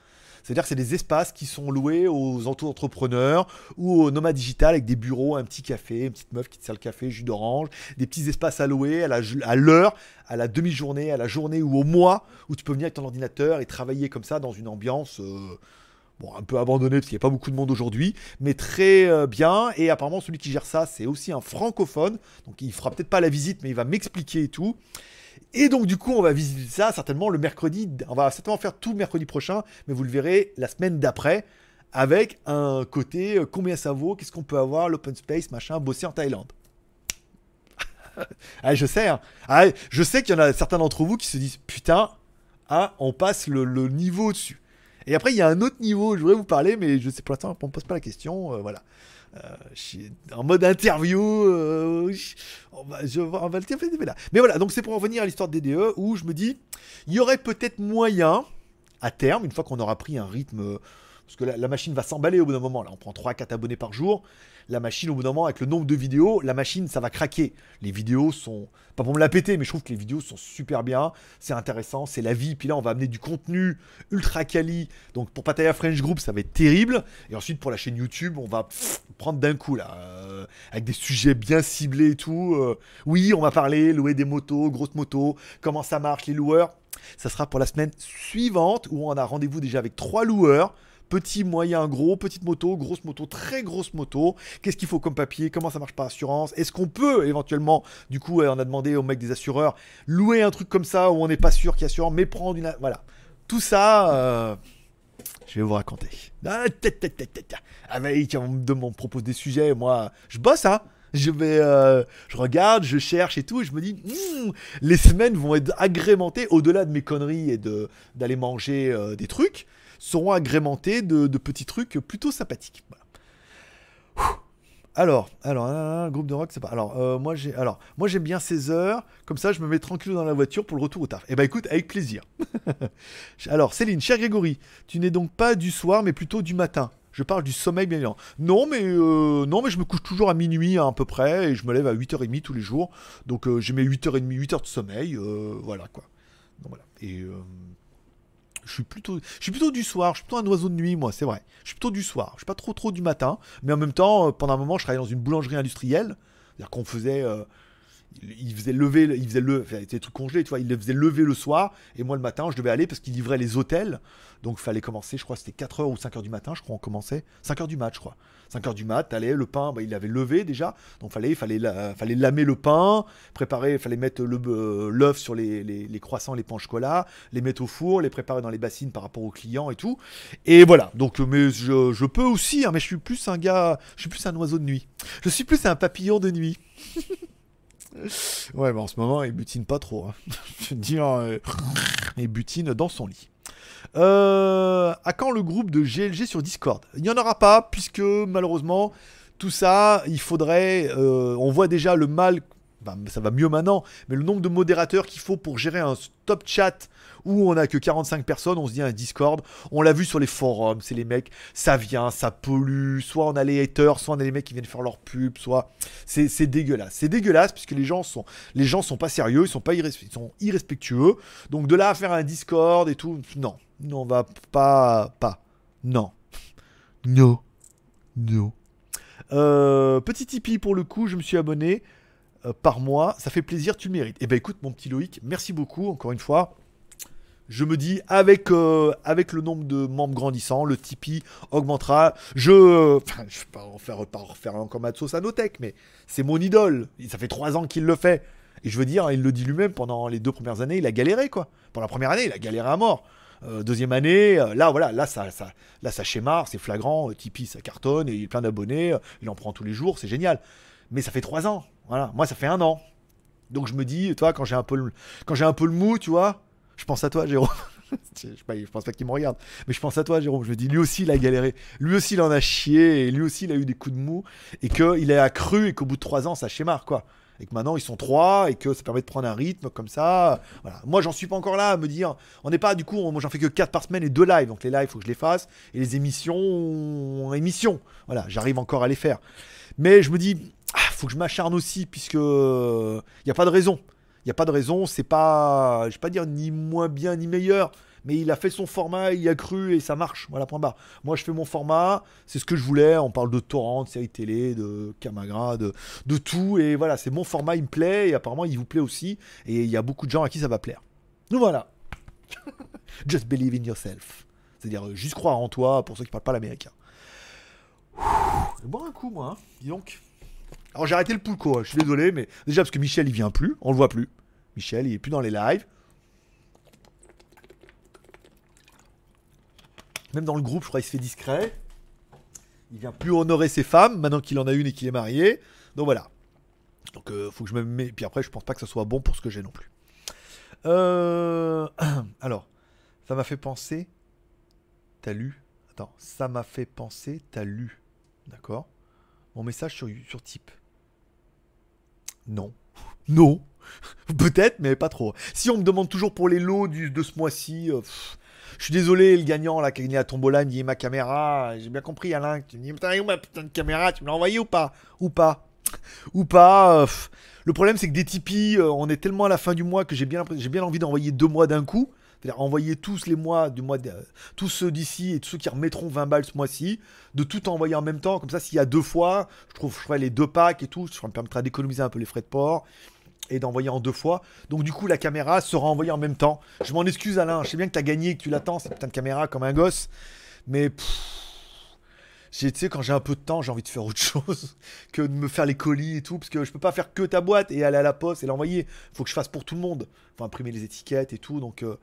C'est-à-dire que c'est des espaces qui sont loués aux auto-entrepreneurs ou aux nomades digital avec des bureaux, un petit café, une petite meuf qui te sert le café, jus d'orange, des petits espaces à louer à l'heure, à la demi-journée, à la journée ou au mois où tu peux venir avec ton ordinateur et travailler comme ça dans une ambiance euh, un peu abandonnée parce qu'il n'y a pas beaucoup de monde aujourd'hui, mais très euh, bien. Et apparemment, celui qui gère ça, c'est aussi un francophone. Donc il fera peut-être pas la visite, mais il va m'expliquer et tout. Et donc du coup, on va visiter ça certainement le mercredi. On va certainement faire tout mercredi prochain, mais vous le verrez la semaine d'après avec un côté euh, combien ça vaut, qu'est-ce qu'on peut avoir, l'open space, machin, bosser en Thaïlande. ah, *laughs* je sais, hein. Ah, je sais qu'il y en a certains d'entre vous qui se disent putain, ah, on passe le, le niveau au-dessus. Et après, il y a un autre niveau, je voudrais vous parler, mais je sais pour l'instant, on ne pose pas la question. euh, voilà. Euh, je suis en mode interview. euh, on va, le faire, là. Mais voilà, donc c'est pour en revenir à l'histoire de DDE où je me dis, il y aurait peut-être moyen, à terme, une fois qu'on aura pris un rythme. euh, Parce que la, la machine va s'emballer au bout d'un moment. Là, on prend 3-4 abonnés par jour. La machine, au bout d'un moment, avec le nombre de vidéos, la machine, ça va craquer. Les vidéos sont. Pas pour me la péter, mais je trouve que les vidéos sont super bien. C'est intéressant, c'est la vie. Puis là, on va amener du contenu ultra quali. Donc pour Pattaya French Group, ça va être terrible. Et ensuite, pour la chaîne YouTube, on va prendre d'un coup, là. euh, avec des sujets bien ciblés et tout. euh. oui, on va parler, louer des motos, grosses motos, comment ça marche, les loueurs. Ça sera pour la semaine suivante où on a rendez-vous déjà avec trois loueurs. Petit, moyen, gros, petite moto, grosse moto, très grosse moto. Qu'est-ce qu'il faut comme papier? Comment ça marche par assurance? Est-ce qu'on peut éventuellement, du coup, on a demandé au mec des assureurs, louer un truc comme ça où on n'est pas sûr qu'il y a assurance, mais prendre une. Voilà. Tout ça, euh, je vais vous raconter. Ah, ta. Ah, mais on me demande- on me propose des sujets, moi, je bosse, hein. Je vais, euh, je regarde, je cherche et tout, et je me dis, Hmm, les semaines vont être agrémentées au-delà de mes conneries et de d'aller manger euh, des trucs, seront agrémentées de, de petits trucs plutôt sympathiques. Alors, alors, euh, groupe de rock, c'est pas. Alors, euh, moi j'ai, alors, moi j'aime bien 16 heures. Comme ça, je me mets tranquille dans la voiture pour le retour au taf. Eh ben, écoute, avec plaisir. *laughs* alors, Céline, cher Grégory, tu n'es donc pas du soir, mais plutôt du matin. Je parle du sommeil, bien évidemment. Non, mais euh, non, mais je me couche toujours à minuit à, peu près et je me lève à 8h30 tous les jours. Donc euh, j'ai mes 8h30, 8h de sommeil, voilà quoi. Donc voilà. Et je suis plutôt, je suis plutôt du soir. Je suis plutôt un oiseau de nuit, moi, c'est vrai. Je suis plutôt du soir. Je suis pas trop trop du matin, mais en même temps, euh, pendant un moment, je travaillais dans une boulangerie industrielle, c'est-à-dire qu'on faisait euh, il faisait lever, il faisait le, enfin, des trucs congelés, tu vois, il les faisait lever le soir, et moi le matin, je devais aller parce qu'il livrait les hôtels, donc il fallait commencer, je crois, c'était 4h ou 5h du matin, je crois, on commençait, 5h du mat, je crois. 5h du mat, t'allais, le pain, bah, il avait levé déjà, donc fallait, fallait, la- fallait lamer le pain, préparer, fallait mettre le, euh, l'œuf sur les, croissants, les pains chocolat, les mettre au four, les préparer dans les bassines par rapport aux clients et tout, et voilà, donc, euh, mais je, je peux aussi, hein, mais je suis plus un gars, je suis plus un oiseau de nuit, je suis plus un papillon de nuit. *laughs* Ouais, mais en ce moment, il butine pas trop. hein. *laughs* Je veux dire, euh, il butine dans son lit. Euh, à quand le groupe de GLG sur Discord? Il n'y en aura pas, puisque malheureusement, tout ça, il faudrait. euh, on voit déjà le mal. bah, ça va mieux maintenant, mais le nombre de modérateurs qu'il faut pour gérer un stop chat où on a que 45 personnes, on se dit un Discord, on l'a vu sur les forums, c'est les mecs, ça vient, ça pollue, soit on a les haters, soit on a les mecs qui viennent faire leur pub, soit c'est dégueulasse. C'est dégueulasse puisque les gens sont les gens sont pas sérieux, ils sont pas irrespectueux. Donc de là à faire un Discord et tout, non, non, on va pas pas. Non. Non. Non. Euh, petit Tipeee pour le coup, je me suis abonné euh, par mois, ça fait plaisir, tu le mérites. Et ben écoute mon petit Loïc, merci beaucoup encore une fois. Je me dis avec euh, avec le nombre de membres grandissant, le Tipeee augmentera. Je *laughs* enfin, je vais pas en faire pas en refaire encore ma sauce à Notech, mais c'est mon idole. Ça fait trois ans qu'il le fait. Et je veux dire, il le dit lui-même pendant les deux premières années, il a galéré quoi. Pendant la première année, il a galéré à mort. Euh, deuxième année, euh, là voilà, là ça, ça, là ça c'est flagrant. euh, Tipeee ça cartonne et il a plein d'abonnés, euh, il en prend tous les jours, c'est génial. Mais ça fait trois ans, voilà. Moi ça fait un an. Donc je me dis, toi quand j'ai un peu quand j'ai un peu le mou, tu vois, je pense à toi Jérôme. *laughs* je, pas, je pense pas qu'il me regarde, mais je pense à toi Jérôme. Je me dis, lui aussi il a galéré, lui aussi il en a chié, lui aussi il a eu des coups de mou, et qu'il a accru et qu'au bout de trois ans ça schémare quoi et que maintenant ils sont trois et que ça permet de prendre un rythme comme ça. Voilà. Moi j'en suis pas encore là à me dire, on n'est pas du coup, moi j'en fais que 4 par semaine et deux lives, donc les lives faut que je les fasse et les émissions, émissions. Voilà, j'arrive encore à les faire. Mais je me dis, ah, faut que je m'acharne aussi puisque il y a pas de raison. Il y a pas de raison, c'est pas, je vais pas dire ni moins bien ni meilleur. Mais il a fait son format, il a cru et ça marche. Voilà, point barre. Moi, je fais mon format, c'est ce que je voulais. On parle de torrent, de séries télé, de Camagra, de, tout. Et voilà, c'est mon format, il me plaît. Et apparemment, il vous plaît aussi. Et il y a beaucoup de gens à qui ça va plaire. Donc voilà. *laughs* Just believe in yourself. C'est-à-dire, euh, juste croire en toi pour ceux qui parlent pas l'américain. Je un coup, moi. hein. Dis donc. Alors, j'ai arrêté le poulco. hein. Je suis désolé, mais déjà parce que Michel, il vient plus. On le voit plus. Michel, il est plus dans les lives. Même dans le groupe, je crois qu'il se fait discret. Il vient plus honorer ses femmes maintenant qu'il en a une et qu'il est marié. Donc voilà. Donc euh, faut que je me mets. Puis après, je pense pas que ça soit bon pour ce que j'ai non plus. Euh, *clears throat* Alors, ça m'a fait penser. T'as lu? Attends, ça m'a fait penser. T'as lu D'accord. Mon message sur, sur Type. Non. *laughs* Non. *laughs* Peut-être, mais pas trop. Si on me demande toujours pour les lots de ce mois-ci, euh, je suis désolé, le gagnant là qui a gagné la tombola me ma caméra. J'ai bien compris, Alain. Tu me putain, ma caméra? Tu me l'as envoyé ou pas? Ou pas? Ou pas euh. Le problème, c'est que des Tipeee, euh, on est tellement à la fin du mois que j'ai bien, l'impression- j'ai bien envie d'envoyer deux mois d'un coup. C'est-à-dire envoyer tous les mois du mois, de- tous ceux d'ici et tous ceux qui remettront 20 balles ce mois-ci, de tout envoyer en même temps. Comme ça, s'il y a deux fois, je trouve, je ferai les deux packs et tout. Ça me permettra d'économiser un peu les frais de port et d'envoyer en deux fois. Donc du coup, la caméra sera envoyée en même temps. Je m'en excuse Alain, je sais bien que t'as gagné que tu l'attends, cette putain de caméra comme un gosse. Mais tu sais, quand j'ai un peu de temps, j'ai envie de faire autre chose *laughs* que de me faire les colis et tout, parce que je peux pas faire que ta boîte et aller à la poste et l'envoyer. Faut que je fasse pour tout le monde. Faut imprimer les étiquettes et tout, donc... euh,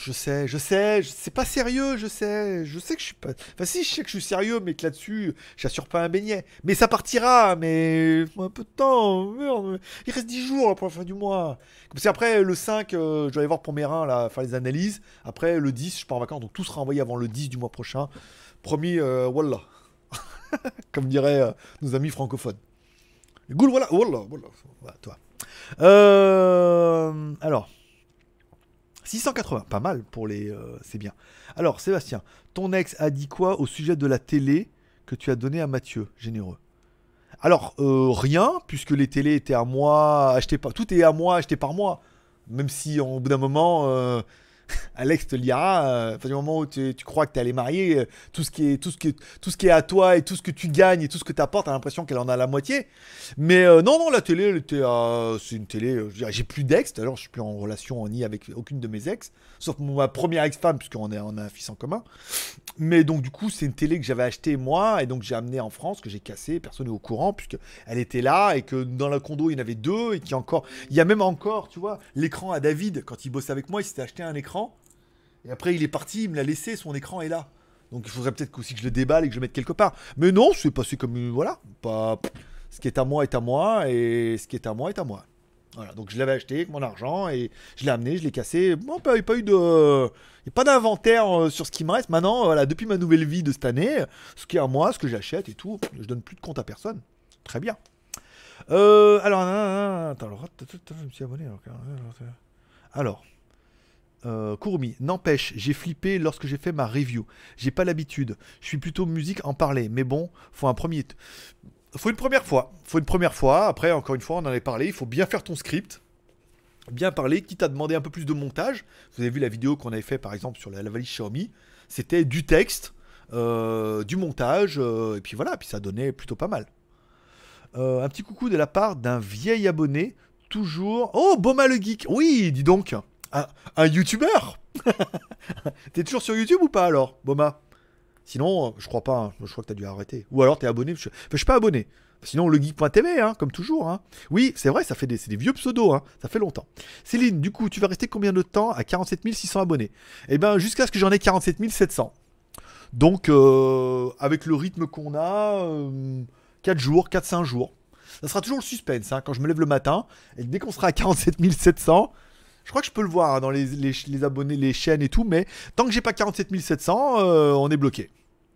je sais, je sais, c'est pas sérieux, je sais, je sais que je suis pas. Enfin, si, je sais que je suis sérieux, mais que là-dessus, j'assure pas un beignet. Mais ça partira, mais un peu de temps, merde. Il reste 10 jours pour la fin du mois. Parce qu'après, le 5, euh, je dois aller voir pour mes reins, là, faire les analyses. Après, le 10, je pars en vacances, donc tout sera envoyé avant le 10 du mois prochain. Promis, euh, wallah. *laughs* Comme diraient euh, nos amis francophones. Goul, voilà, wallah, wallah. Voilà, toi. Euh, alors. 680, pas mal pour les. euh, c'est bien. Alors, Sébastien, ton ex a dit quoi au sujet de la télé que tu as donné à Mathieu, généreux? Alors, euh, rien, puisque les télés étaient à moi, achetées par. Tout est à moi, acheté par moi. Même si, au bout d'un moment, euh, *laughs* Alex te lira, euh, du moment où tu, crois que tu allé marier, euh, tout ce, qui est, tout, ce qui tout ce qui est à toi et tout ce que tu gagnes et tout ce que tu apportes, tu as l'impression qu'elle en a la moitié. Mais euh, non, non, la télé, à- c'est une télé. euh, J'ai plus d'ex, d'ailleurs, je suis plus en relation ni avec aucune de mes ex, sauf ma première ex-femme, puisqu'on on a un fils en commun. Mais donc, du coup, c'est une télé que j'avais achetée moi, et donc j'ai amené en France, que j'ai cassée, personne n'est au courant, puisque elle était là, et que dans le condo, il y en avait deux, et qu'il a encore. Il y a même encore, tu vois, l'écran à David, quand il bossait avec moi, il s'était acheté un écran, et après, il est parti, il me l'a laissé, son écran est là. Donc il faudrait peut-être aussi que je le déballe et que je le mette quelque part. Mais non, c'est passé comme. euh, Voilà. Pas... Ce qui est à moi est à moi et ce qui est à moi est à moi. Voilà. Donc je l'avais acheté avec mon argent et je l'ai amené, je l'ai cassé. Bon, pas, pas eu de. Il n'y a pas d'inventaire euh, sur ce qui me reste. Maintenant, voilà, depuis ma nouvelle vie de cette année, ce qui est à moi, ce que j'achète et tout, je donne plus de compte à personne. Très bien. Euh, alors, nan, nan, nan, attends, je me suis abonné. Alors, alors euh, Kurumi, n'empêche, j'ai flippé lorsque j'ai fait ma review. J'ai pas l'habitude. Je suis plutôt musique en parler, mais bon, faut un premier. Faut une première fois. Faut une première fois. Après, encore une fois, on en avait parlé. Il faut bien faire ton script. Bien parler, quitte à demander un peu plus de montage. Vous avez vu la vidéo qu'on avait fait par exemple sur la, la valise Xiaomi. C'était du texte, euh, du montage, euh, et puis voilà, puis ça donnait plutôt pas mal. Euh, un petit coucou de la part d'un vieil abonné, toujours. Oh, Boma le geek Oui, dis donc Un, un youtubeur *laughs* T'es toujours sur YouTube ou pas alors, Boma? Sinon, euh, je crois pas, hein. je crois que t'as dû arrêter. Ou alors t'es abonné, je... enfin, je suis pas abonné. Sinon, legeek.tv, hein, comme toujours. Hein. Oui, c'est vrai, ça fait des, vieux pseudos, hein. ça fait longtemps. Céline, du coup, tu vas rester combien de temps à 47 600 abonnés? Eh ben, jusqu'à ce que j'en ai 47 700. Donc, euh, avec le rythme qu'on a, 4 jours, 4-5 jours. Ça sera toujours le suspense, hein, quand je me lève le matin, et dès qu'on sera à 47 700, je crois que je peux le voir hein, dans les, abonnés, les chaînes et tout, mais tant que j'ai pas 47 700, euh, on est bloqué.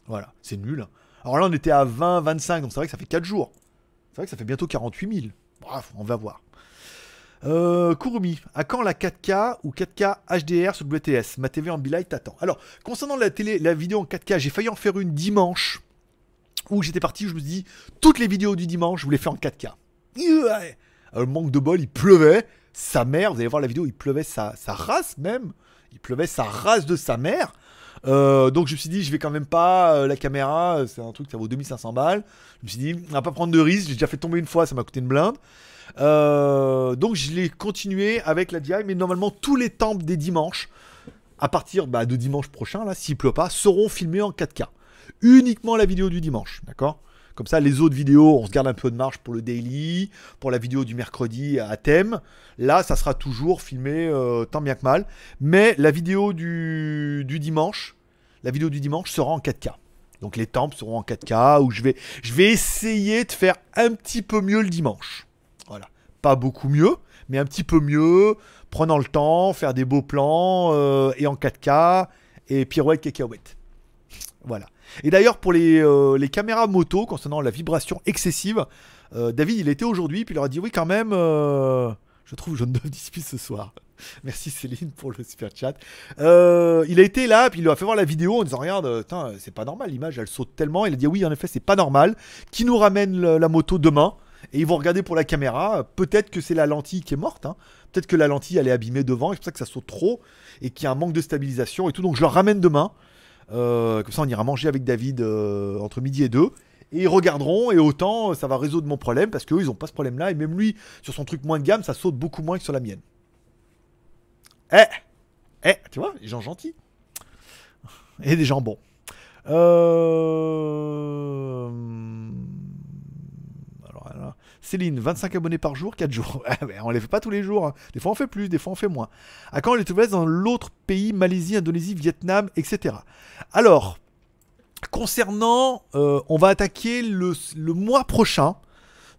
Voilà, c'est nul. Alors là, on était à 20, 25, donc c'est vrai que ça fait 4 jours. C'est vrai que ça fait bientôt 48 000. Bref, on va voir. Euh, Kurumi, à quand la 4K ou 4K HDR sur WTS Ma TV en Light t'attend. Alors, concernant la télé, la vidéo en 4K, j'ai failli en faire une dimanche où j'étais parti, je me suis dit, toutes les vidéos du dimanche, je voulais faire en 4K. Ouais. Alors, manque de bol, il pleuvait, sa mère, vous allez voir la vidéo, il pleuvait sa, race même, il pleuvait sa race de sa mère. Euh, donc je me suis dit, je vais quand même pas, euh, la caméra, euh, c'est un truc, ça vaut 2500 balles. Je me suis dit, on va pas prendre de risque, j'ai déjà fait tomber une fois, ça m'a coûté une blinde. Donc je l'ai continué avec la DJI, mais normalement tous les temples des dimanches, à partir bah, de dimanche prochain, là, s'il pleut pas, seront filmés en 4K. Uniquement la vidéo du dimanche, d'accord? Comme ça, les autres vidéos, on se garde un peu de marge pour le daily, pour la vidéo du mercredi à thème. Là, ça sera toujours filmé euh, tant bien que mal. Mais la vidéo du, dimanche, la vidéo du dimanche sera en 4K. Donc les temples seront en 4K, où je vais, je vais essayer de faire un petit peu mieux le dimanche. Voilà. Pas beaucoup mieux, mais un petit peu mieux, prenant le temps, faire des beaux plans, euh, et en 4K, et pirouette cacahuète. Voilà. Et d'ailleurs, pour les, euh, les caméras moto, concernant la vibration excessive, euh, David, il était aujourd'hui, puis il leur a dit oui, quand même, euh, je trouve jaune *laughs* d'œuf dispute ce soir. Merci Céline pour le super chat. Euh, il a été là, puis il lui a fait voir la vidéo en disant Regarde, c'est pas normal, l'image elle saute tellement. Il a dit Oui, en effet, c'est pas normal. Qui nous ramène la moto demain Et ils vont regarder pour la caméra. Peut-être que c'est la lentille qui est morte. hein. Peut-être que la lentille elle est abîmée devant, et c'est pour ça que ça saute trop et qu'il y a un manque de stabilisation et tout. Donc je le ramène demain. Euh, comme ça, on ira manger avec David euh, entre midi et deux. Et ils regarderont, et autant ça va résoudre mon problème, parce qu'eux, ils ont pas ce problème-là. Et même lui, sur son truc moins de gamme, ça saute beaucoup moins que sur la mienne. Eh Eh, tu vois, les gens gentils. Et des gens bons. Euh... Céline, 25 abonnés par jour, 4 jours. *laughs* Ah, on les fait pas tous les jours. hein. Des fois on fait plus, des fois on fait moins. À quand les TVS dans l'autre pays, Malaisie, Indonésie, Vietnam, etc. Alors, concernant, euh, on va attaquer le, le mois prochain.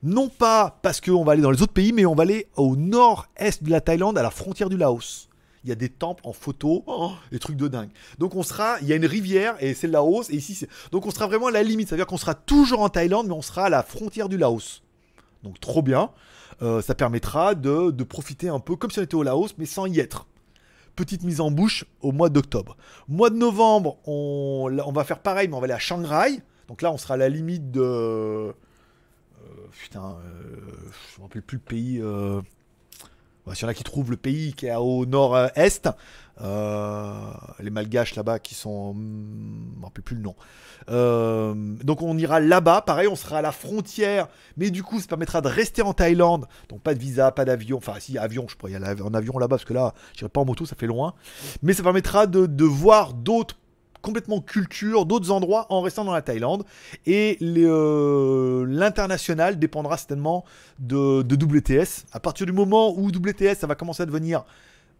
Non pas parce qu'on va aller dans les autres pays, mais on va aller au nord-est de la Thaïlande, à la frontière du Laos. Il y a des temples en photo, oh, des trucs de dingue. Donc on sera, il y a une rivière et c'est le Laos et ici c'est, donc on sera vraiment à la limite. C'est-à-dire qu'on sera toujours en Thaïlande, mais on sera à la frontière du Laos. Donc trop bien. Euh, ça permettra de, profiter un peu comme si on était au Laos, mais sans y être. Petite mise en bouche au mois d'octobre. Mois de novembre, on, va faire pareil, mais on va aller à Shanghai. Donc là, on sera à la limite de. euh, putain, euh, je me rappelle plus le pays. Ouais, S'il y en a qui trouvent le pays qui est au nord-est, les malgaches là-bas qui sont. Je me rappelle plus le nom. Euh, donc on ira là-bas, pareil, on sera à la frontière, mais du coup ça permettra de rester en Thaïlande, donc pas de visa, pas d'avion, enfin si avion, je pourrais y aller en avion là-bas parce que là, j'irai pas en moto, ça fait loin, mais ça permettra de, voir d'autres complètement cultures, d'autres endroits en restant dans la Thaïlande, et euh, l'international dépendra certainement de, de WTS. À partir du moment où WTS, ça va commencer à devenir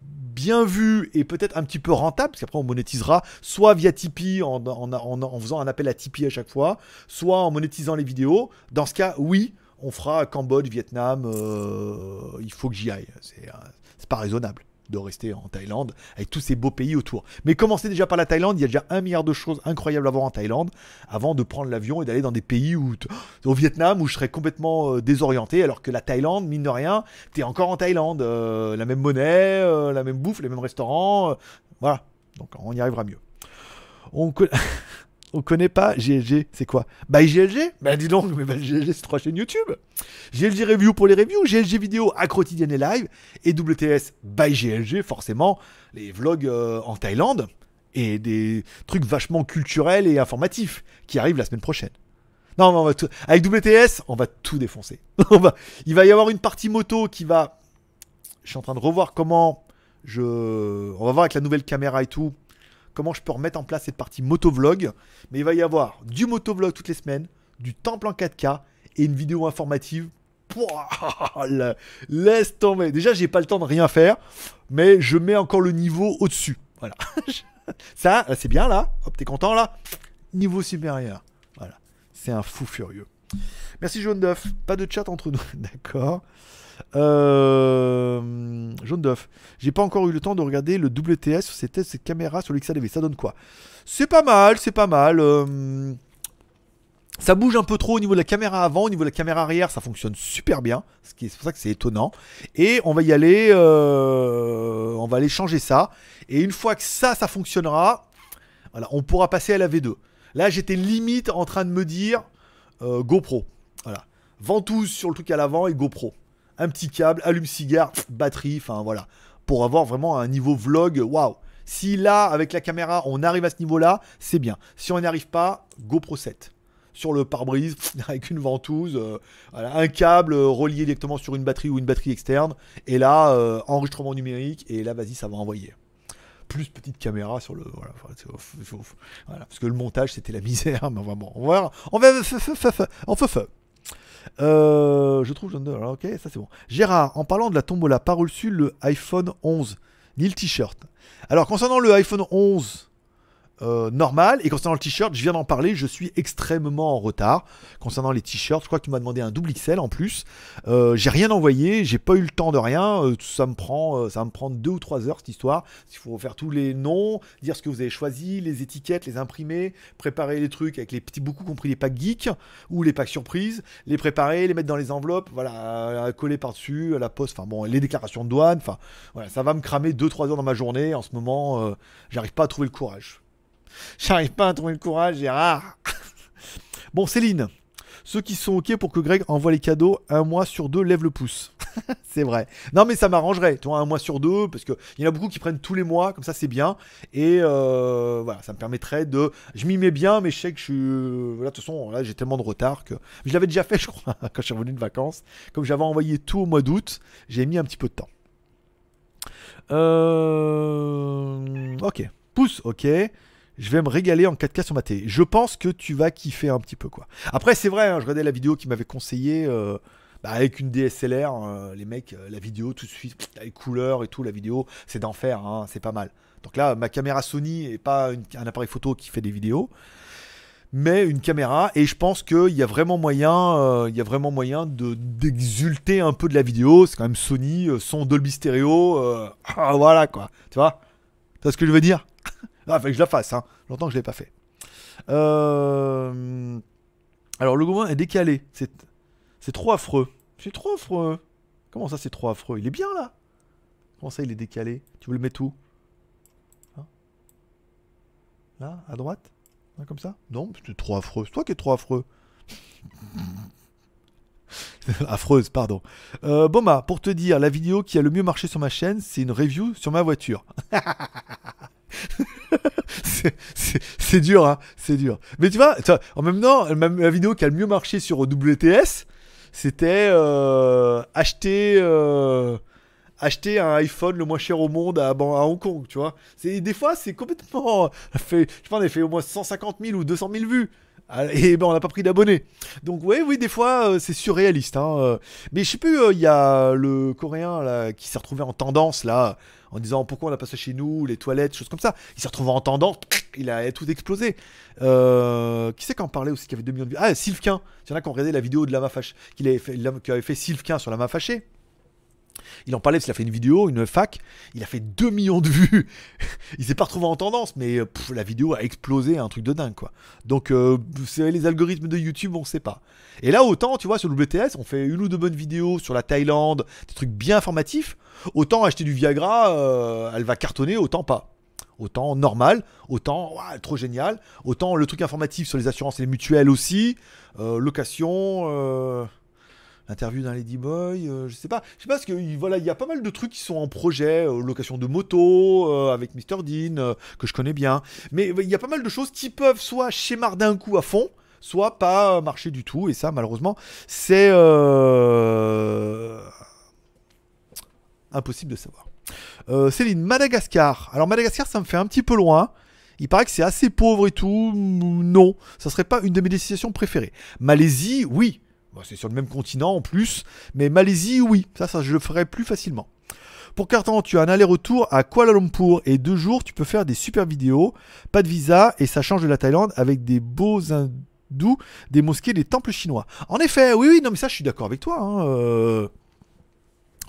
bien vu et peut-être un petit peu rentable, parce qu'après on monétisera soit via Tipeee en, en- en- faisant un appel à Tipeee à chaque fois, soit en monétisant les vidéos. Dans ce cas, oui, on fera Cambodge, Vietnam, euh, il faut que j'y aille. C'est, euh, pas raisonnable. De rester en Thaïlande avec tous ces beaux pays autour. Mais commencez déjà par la Thaïlande, il y a déjà un milliard de choses incroyables à voir en Thaïlande avant de prendre l'avion et d'aller dans des pays où au Vietnam où je serais complètement euh, désorienté alors que la Thaïlande, mine de rien, t'es encore en Thaïlande, euh, la même monnaie, euh, la même bouffe, les mêmes restaurants, voilà. Donc on y arrivera mieux. On, *laughs* on connaît pas GLG, c'est quoi? Bah GLG Bah dis donc, mais bah, GLG c'est trois chaînes YouTube. GLG Review pour les reviews, GLG Vidéo à quotidienne et live, et WTS by GLG, forcément, les vlogs euh, en Thaïlande, et des trucs vachement culturels et informatifs qui arrivent la semaine prochaine. Non, mais avec WTS, on va tout défoncer. *laughs* Il va y avoir une partie moto qui va... Je suis en train de revoir comment je... On va voir avec la nouvelle caméra et tout, comment je peux remettre en place cette partie motovlog. Mais il va y avoir du motovlog toutes les semaines, du temple en 4K et une vidéo informative. Pouah, la- laisse tomber. Déjà, j'ai pas le temps de rien faire, mais je mets encore le niveau au-dessus. Voilà. *laughs* Ça, c'est bien là. Hop, t'es content là Niveau supérieur. Voilà. C'est un fou furieux. Merci Jaune d'œuf. Pas de chat entre nous. *laughs* D'accord. Euh... J'ai pas encore eu le temps de regarder le WTS sur ces tests, ces caméras sur l'XADV. Ça donne quoi? C'est pas mal, c'est pas mal. euh, Ça bouge un peu trop au niveau de la caméra avant, au niveau de la caméra arrière, ça fonctionne super bien. C'est pour ça que c'est étonnant. Et on va y aller, euh, on va aller changer ça. Et une fois que ça, ça fonctionnera, voilà, on pourra passer à la V2. Là, j'étais limite en train de me dire euh, GoPro. Voilà, ventouse sur le truc à l'avant et GoPro. Un petit câble, allume-cigare, batterie, enfin voilà, pour avoir vraiment un niveau vlog. Waouh. Si là, avec la caméra, on arrive à ce niveau-là, c'est bien. Si on n'y arrive pas, GoPro 7 sur le pare-brise *laughs* avec une ventouse, euh, voilà, un câble euh, relié directement sur une batterie ou une batterie externe, et là euh, enregistrement numérique, et là vas-y ça va envoyer. Plus petite caméra sur le voilà. Voilà, parce que le montage c'était la *laughs* misère, mais enfin bon, on va on va en feu feu. Euh, je trouve, ok, ça c'est bon. Gérard, en parlant de la tombola, pas reçu le iPhone 11 ni le t-shirt. Alors concernant le iPhone 11 euh, normal et concernant le t-shirt, je viens d'en parler, je suis extrêmement en retard. Concernant les t-shirts, je crois que tu m'as demandé un double XL en plus. Euh, j'ai rien envoyé, j'ai pas eu le temps de rien. euh, ça me prend, ça me prendre deux ou trois heures cette histoire. Il faut faire tous les noms, dire ce que vous avez choisi, les étiquettes, les imprimer, préparer les trucs avec les petits beaucoup compris les packs geeks ou les packs surprises, les préparer, les mettre dans les enveloppes, voilà, coller par dessus, à la poste. Enfin bon, les déclarations de douane. Enfin voilà, ça va me cramer deux trois heures dans ma journée. En ce moment, j'arrive pas à trouver le courage. J'arrive pas à trouver le courage, Gérard. *laughs* bon, Céline. Ceux qui sont OK pour que Greg envoie les cadeaux un mois sur deux, lève le pouce. *laughs* c'est vrai. Non, mais ça m'arrangerait, tu vois, un mois sur deux, parce qu'il y en a beaucoup qui prennent tous les mois, comme ça c'est bien. Et euh, voilà, ça me permettrait de. Je m'y mets bien, mais je sais que je suis. Voilà, de toute façon, là j'ai tellement de retard que. Je l'avais déjà fait, je crois, *laughs* quand je suis revenu de vacances. Comme j'avais envoyé tout au mois d'août, j'ai mis un petit peu de temps. Euh... Ok. Pouce, ok. Je vais me régaler en 4K sur ma télé. Je pense que tu vas kiffer un petit peu quoi. Après c'est vrai, hein, je regardais la vidéo qui m'avait conseillé euh, bah, avec une DSLR, euh, les mecs, euh, la vidéo tout de suite, les couleurs et tout, la vidéo, c'est d'enfer, hein, c'est pas mal. Donc là, ma caméra Sony est pas un appareil photo qui fait des vidéos, mais une caméra. Et je pense qu'il y a vraiment moyen, euh, il y a vraiment moyen de d'exulter un peu de la vidéo. C'est quand même Sony, euh, son Dolby Stereo, euh, *clears throat* voilà quoi. Tu vois, tu vois ce que je veux dire? Ah, fallait que je la fasse, hein. Longtemps que je l'ai pas fait. Euh, Alors le gourmand est décalé. C'est c'est trop affreux. C'est trop affreux. Comment ça c'est trop affreux? Il est bien là. Comment ça il est décalé? Tu veux le mettre où? Hein? Là, à droite? Hein, Comme ça? Non, c'est trop affreux. C'est toi qui es trop affreux. *laughs* Affreuse, pardon. Euh, Boma, pour te dire, la vidéo qui a le mieux marché sur ma chaîne, c'est une review sur ma voiture. *laughs* *laughs* c'est- dur, hein, c'est dur. Mais tu vois, en même temps, la, vidéo qui a le mieux marché sur WTS, c'était euh, acheter, euh, acheter un iPhone le moins cher au monde à, Hong Kong, tu vois. Des fois, c'est complètement... *laughs* fait, je pense, on a fait au moins 150 000 ou 200 000 vues. Ah, Et ben, on n'a pas pris d'abonnés. Donc, ouais, oui, des fois, euh, c'est surréaliste. Hein. Mais je sais plus, il y a le coréen qui s'est retrouvé en tendance, là, en disant pourquoi on n'a pas ça chez nous, les toilettes, choses comme ça. Il s'est retrouvé en tendance, il a tout explosé. Euh, qui c'est qui en parlait aussi, qui avait 2 millions de vues? Ah, Sylvain. Il y en a qui ont regardé la vidéo de Lama Fâché, qu'il avait fait, qui avait fait Sylvain sur Lama Fâché. Il en parlait parce qu'il a fait une vidéo, une fac, il a fait 2 millions de vues. *laughs* il s'est pas retrouvé en tendance, mais euh, la vidéo a explosé, un truc de dingue quoi. Donc euh, savez, les algorithmes de YouTube, on sait pas. Et là, autant, tu vois, sur WTS, on fait une ou deux bonnes vidéos sur la Thaïlande, des trucs bien informatifs. Autant acheter du Viagra, euh, elle va cartonner, autant pas. Autant normal, autant trop génial, autant le truc informatif sur les assurances et les mutuelles aussi, location, interview d'un ladyboy, euh, je sais pas, je sais pas parce que il- voilà, il y a pas mal de trucs qui sont en projet, euh, location de moto euh, avec Mr Dean euh, que je connais bien, mais il y a pas mal de choses qui peuvent soit schémarder d'un coup à fond, soit pas marcher du tout et ça malheureusement c'est impossible de savoir. Céline, Madagascar. Alors Madagascar, ça me fait un petit peu loin. Il paraît que c'est assez pauvre et tout. Non, ça serait pas une de mes destinations préférées. Malaisie, oui. C'est sur le même continent en plus. Mais Malaisie, oui. Ça, je le ferais plus facilement. Pour Carton, tu as un aller-retour à Kuala Lumpur et deux jours, tu peux faire des super vidéos. Pas de visa et ça change de la Thaïlande avec des beaux hindous, des mosquées, des temples chinois. En effet, oui, oui, non, mais ça, je suis d'accord avec toi. hein, euh,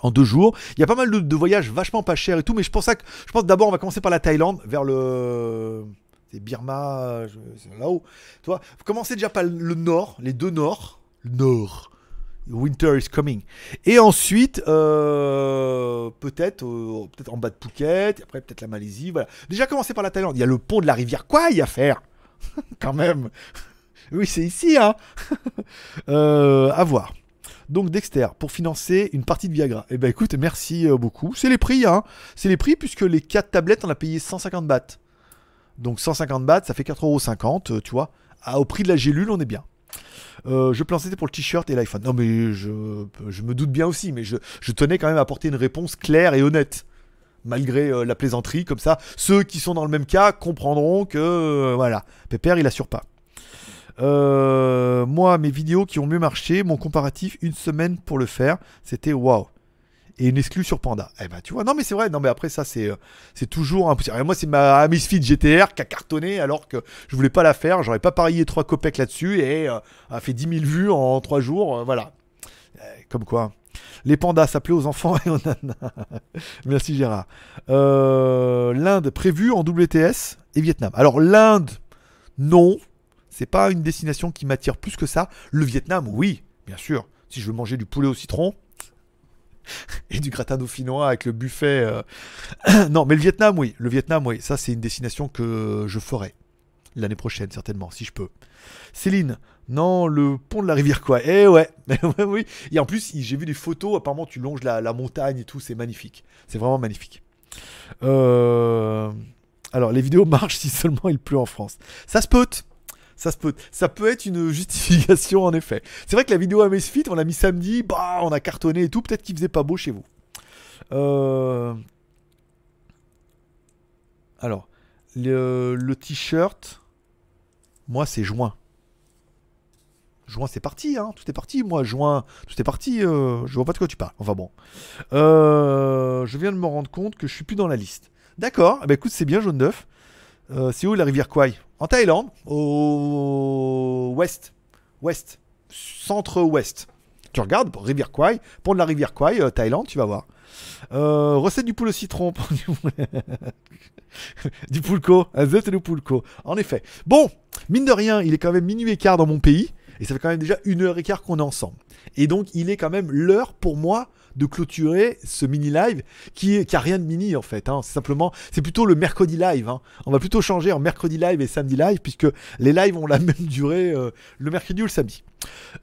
en deux jours. Il y a pas mal de, voyages vachement pas chers et tout, mais je pense, que, d'abord on va commencer par la Thaïlande, vers le. C'est Birma, là-haut. Tu vois, commencez déjà par le nord, les deux nords. Le nord. Winter is coming. Et ensuite, euh, peut-être euh, peut-être en bas de Phuket, et après peut-être la Malaisie. Voilà. Déjà commencer par la Thaïlande. Il y a le pont de la rivière Kwai à faire. *laughs* Quand même. Oui, c'est ici, hein. *laughs* euh, à voir. Donc Dexter, pour financer une partie de Viagra. Eh ben écoute, merci euh, beaucoup. C'est les prix, hein. C'est les prix puisque les 4 tablettes, on a payé 150 bahts. Donc 150 bahts, ça fait 4,50€, euh, tu vois. Ah, au prix de la gélule, on est bien. Euh, je pensais pour le t-shirt et l'iPhone. Non mais je, me doute bien aussi, mais je, je tenais quand même à apporter une réponse claire et honnête. Malgré euh, la plaisanterie, comme ça, ceux qui sont dans le même cas comprendront que, euh, voilà, Pépère, il assure pas. Euh, moi, mes vidéos qui ont mieux marché, mon comparatif, une semaine pour le faire, c'était waouh. Et une exclue sur Panda. Eh ben, tu vois, non, mais c'est vrai, non, mais après, ça, c'est euh, c'est toujours impossible. Et moi, c'est ma Misfit GTR qui a cartonné alors que je voulais pas la faire. J'aurais pas parié 3 copecs là-dessus et euh, a fait 10 000 vues en 3 jours. euh, voilà. Euh, Comme quoi. Les pandas s'appelaient aux enfants et aux nanas. *laughs* Merci Gérard. Euh, L'Inde prévue en WTS et Vietnam. Alors l'Inde, non. C'est pas une destination qui m'attire plus que ça. Le Vietnam, oui, bien sûr. Si je veux manger du poulet au citron *laughs* et du gratin dauphinois avec le buffet. euh, *coughs* non, mais le Vietnam, oui. Le Vietnam, oui. Ça, c'est une destination que je ferai l'année prochaine, certainement, si je peux. Céline, non, le pont de la rivière quoi Eh *laughs* ouais, oui. Et en plus, j'ai vu des photos. Apparemment, tu longes la, la montagne et tout. C'est magnifique. C'est vraiment magnifique. Euh, Alors, les vidéos *laughs* marchent si seulement il pleut en France. Ça se peut. Ça peut. Être une justification en effet. C'est vrai que la vidéo à Mesfit, on l'a mis samedi, bah, on a cartonné et tout. Peut-être qu'il faisait pas beau chez vous. Euh, Alors, le, le t-shirt, moi c'est juin. Juin c'est parti, hein. Tout est parti, moi. Juin, tout est parti. euh, Je vois pas de quoi tu parles. Enfin bon. Euh, je viens de me rendre compte que je suis plus dans la liste. D'accord. Eh ben, écoute, c'est bien, jaune d'œuf. Euh, c'est où la rivière Kwai? En Thaïlande, au ouest. Ouest. Centre-ouest. Tu regardes, rivière Kwai, pont de la rivière Kwai, euh, Thaïlande, tu vas voir. Euh, recette du poulet au citron. *laughs* du pulco. Un zeste de pulco. En effet. Bon, mine de rien, il est quand même minuit et quart dans mon pays. Et ça fait quand même déjà une heure et quart qu'on est ensemble. Et donc, il est quand même l'heure pour moi de clôturer ce mini live qui, est, qui a rien de mini en fait. hein. C'est simplement, c'est plutôt le mercredi live. hein. On va plutôt changer en mercredi live et samedi live puisque les lives ont la *laughs* même durée euh, le mercredi ou le samedi.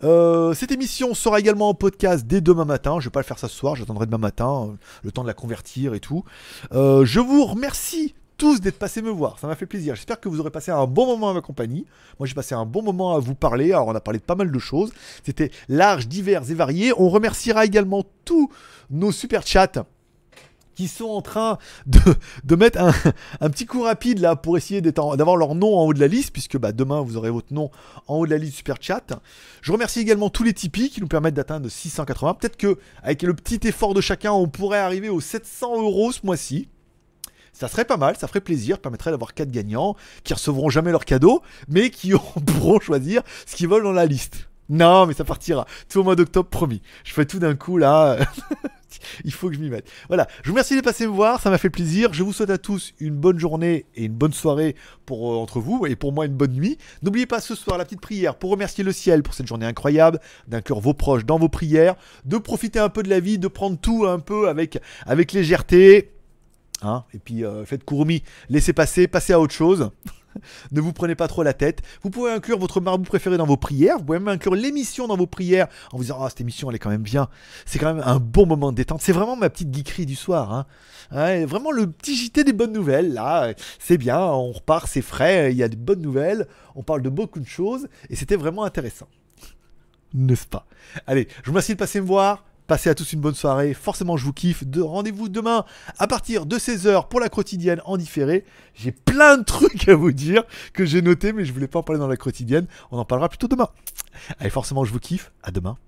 Euh, cette émission sera également en podcast dès demain matin. Je vais pas le faire ça ce soir, j'attendrai demain matin, euh, le temps de la convertir et tout. Je vous remercie tous d'être passés me voir, ça m'a fait plaisir. J'espère que vous aurez passé un bon moment à ma compagnie. Moi j'ai passé un bon moment à vous parler, alors on a parlé de pas mal de choses. C'était large, divers et varié. On remerciera également tous nos super chats qui sont en train de, mettre un, petit coup rapide là pour essayer d'avoir leur nom en haut de la liste, puisque bah, demain vous aurez votre nom en haut de la liste super chat. Je remercie également tous les Tipeee qui nous permettent d'atteindre 680. Peut-être que avec le petit effort de chacun, on pourrait arriver aux 700 euros ce mois-ci. Ça serait pas mal, ça ferait plaisir, permettrait d'avoir 4 gagnants qui recevront jamais leur cadeau, mais qui *laughs* pourront choisir ce qu'ils veulent dans la liste. Non, mais ça partira. Tout au mois d'octobre, promis. Je fais tout d'un coup là. *laughs* Il faut que je m'y mette. Voilà, je vous remercie de passer me voir, ça m'a fait plaisir. Je vous souhaite à tous une bonne journée et une bonne soirée pour euh, entre vous et pour moi une bonne nuit. N'oubliez pas ce soir la petite prière pour remercier le ciel pour cette journée incroyable, d'inclure vos proches dans vos prières, de profiter un peu de la vie, de prendre tout un peu avec, avec légèreté. Hein et puis euh, faites courmi, laissez passer, passez à autre chose. *laughs* ne vous prenez pas trop la tête. Vous pouvez inclure votre marabout préféré dans vos prières. Vous pouvez même inclure l'émission dans vos prières en vous disant Ah, cette émission, elle est quand même bien. C'est quand même un bon moment de détente. C'est vraiment ma petite geekerie du soir. Hein. Vraiment le petit JT des bonnes nouvelles. Là, c'est bien. On repart, c'est frais. Il y a des bonnes nouvelles. On parle de beaucoup de choses. Et c'était vraiment intéressant. N'est-ce pas? Allez, je vous remercie de passer me voir. Passez à tous une bonne soirée. Forcément, je vous kiffe. De rendez-vous demain à partir de 16h pour la quotidienne en différé. J'ai plein de trucs à vous dire que j'ai noté, mais je voulais pas en parler dans la quotidienne. On en parlera plutôt demain. Allez, forcément, je vous kiffe. À demain.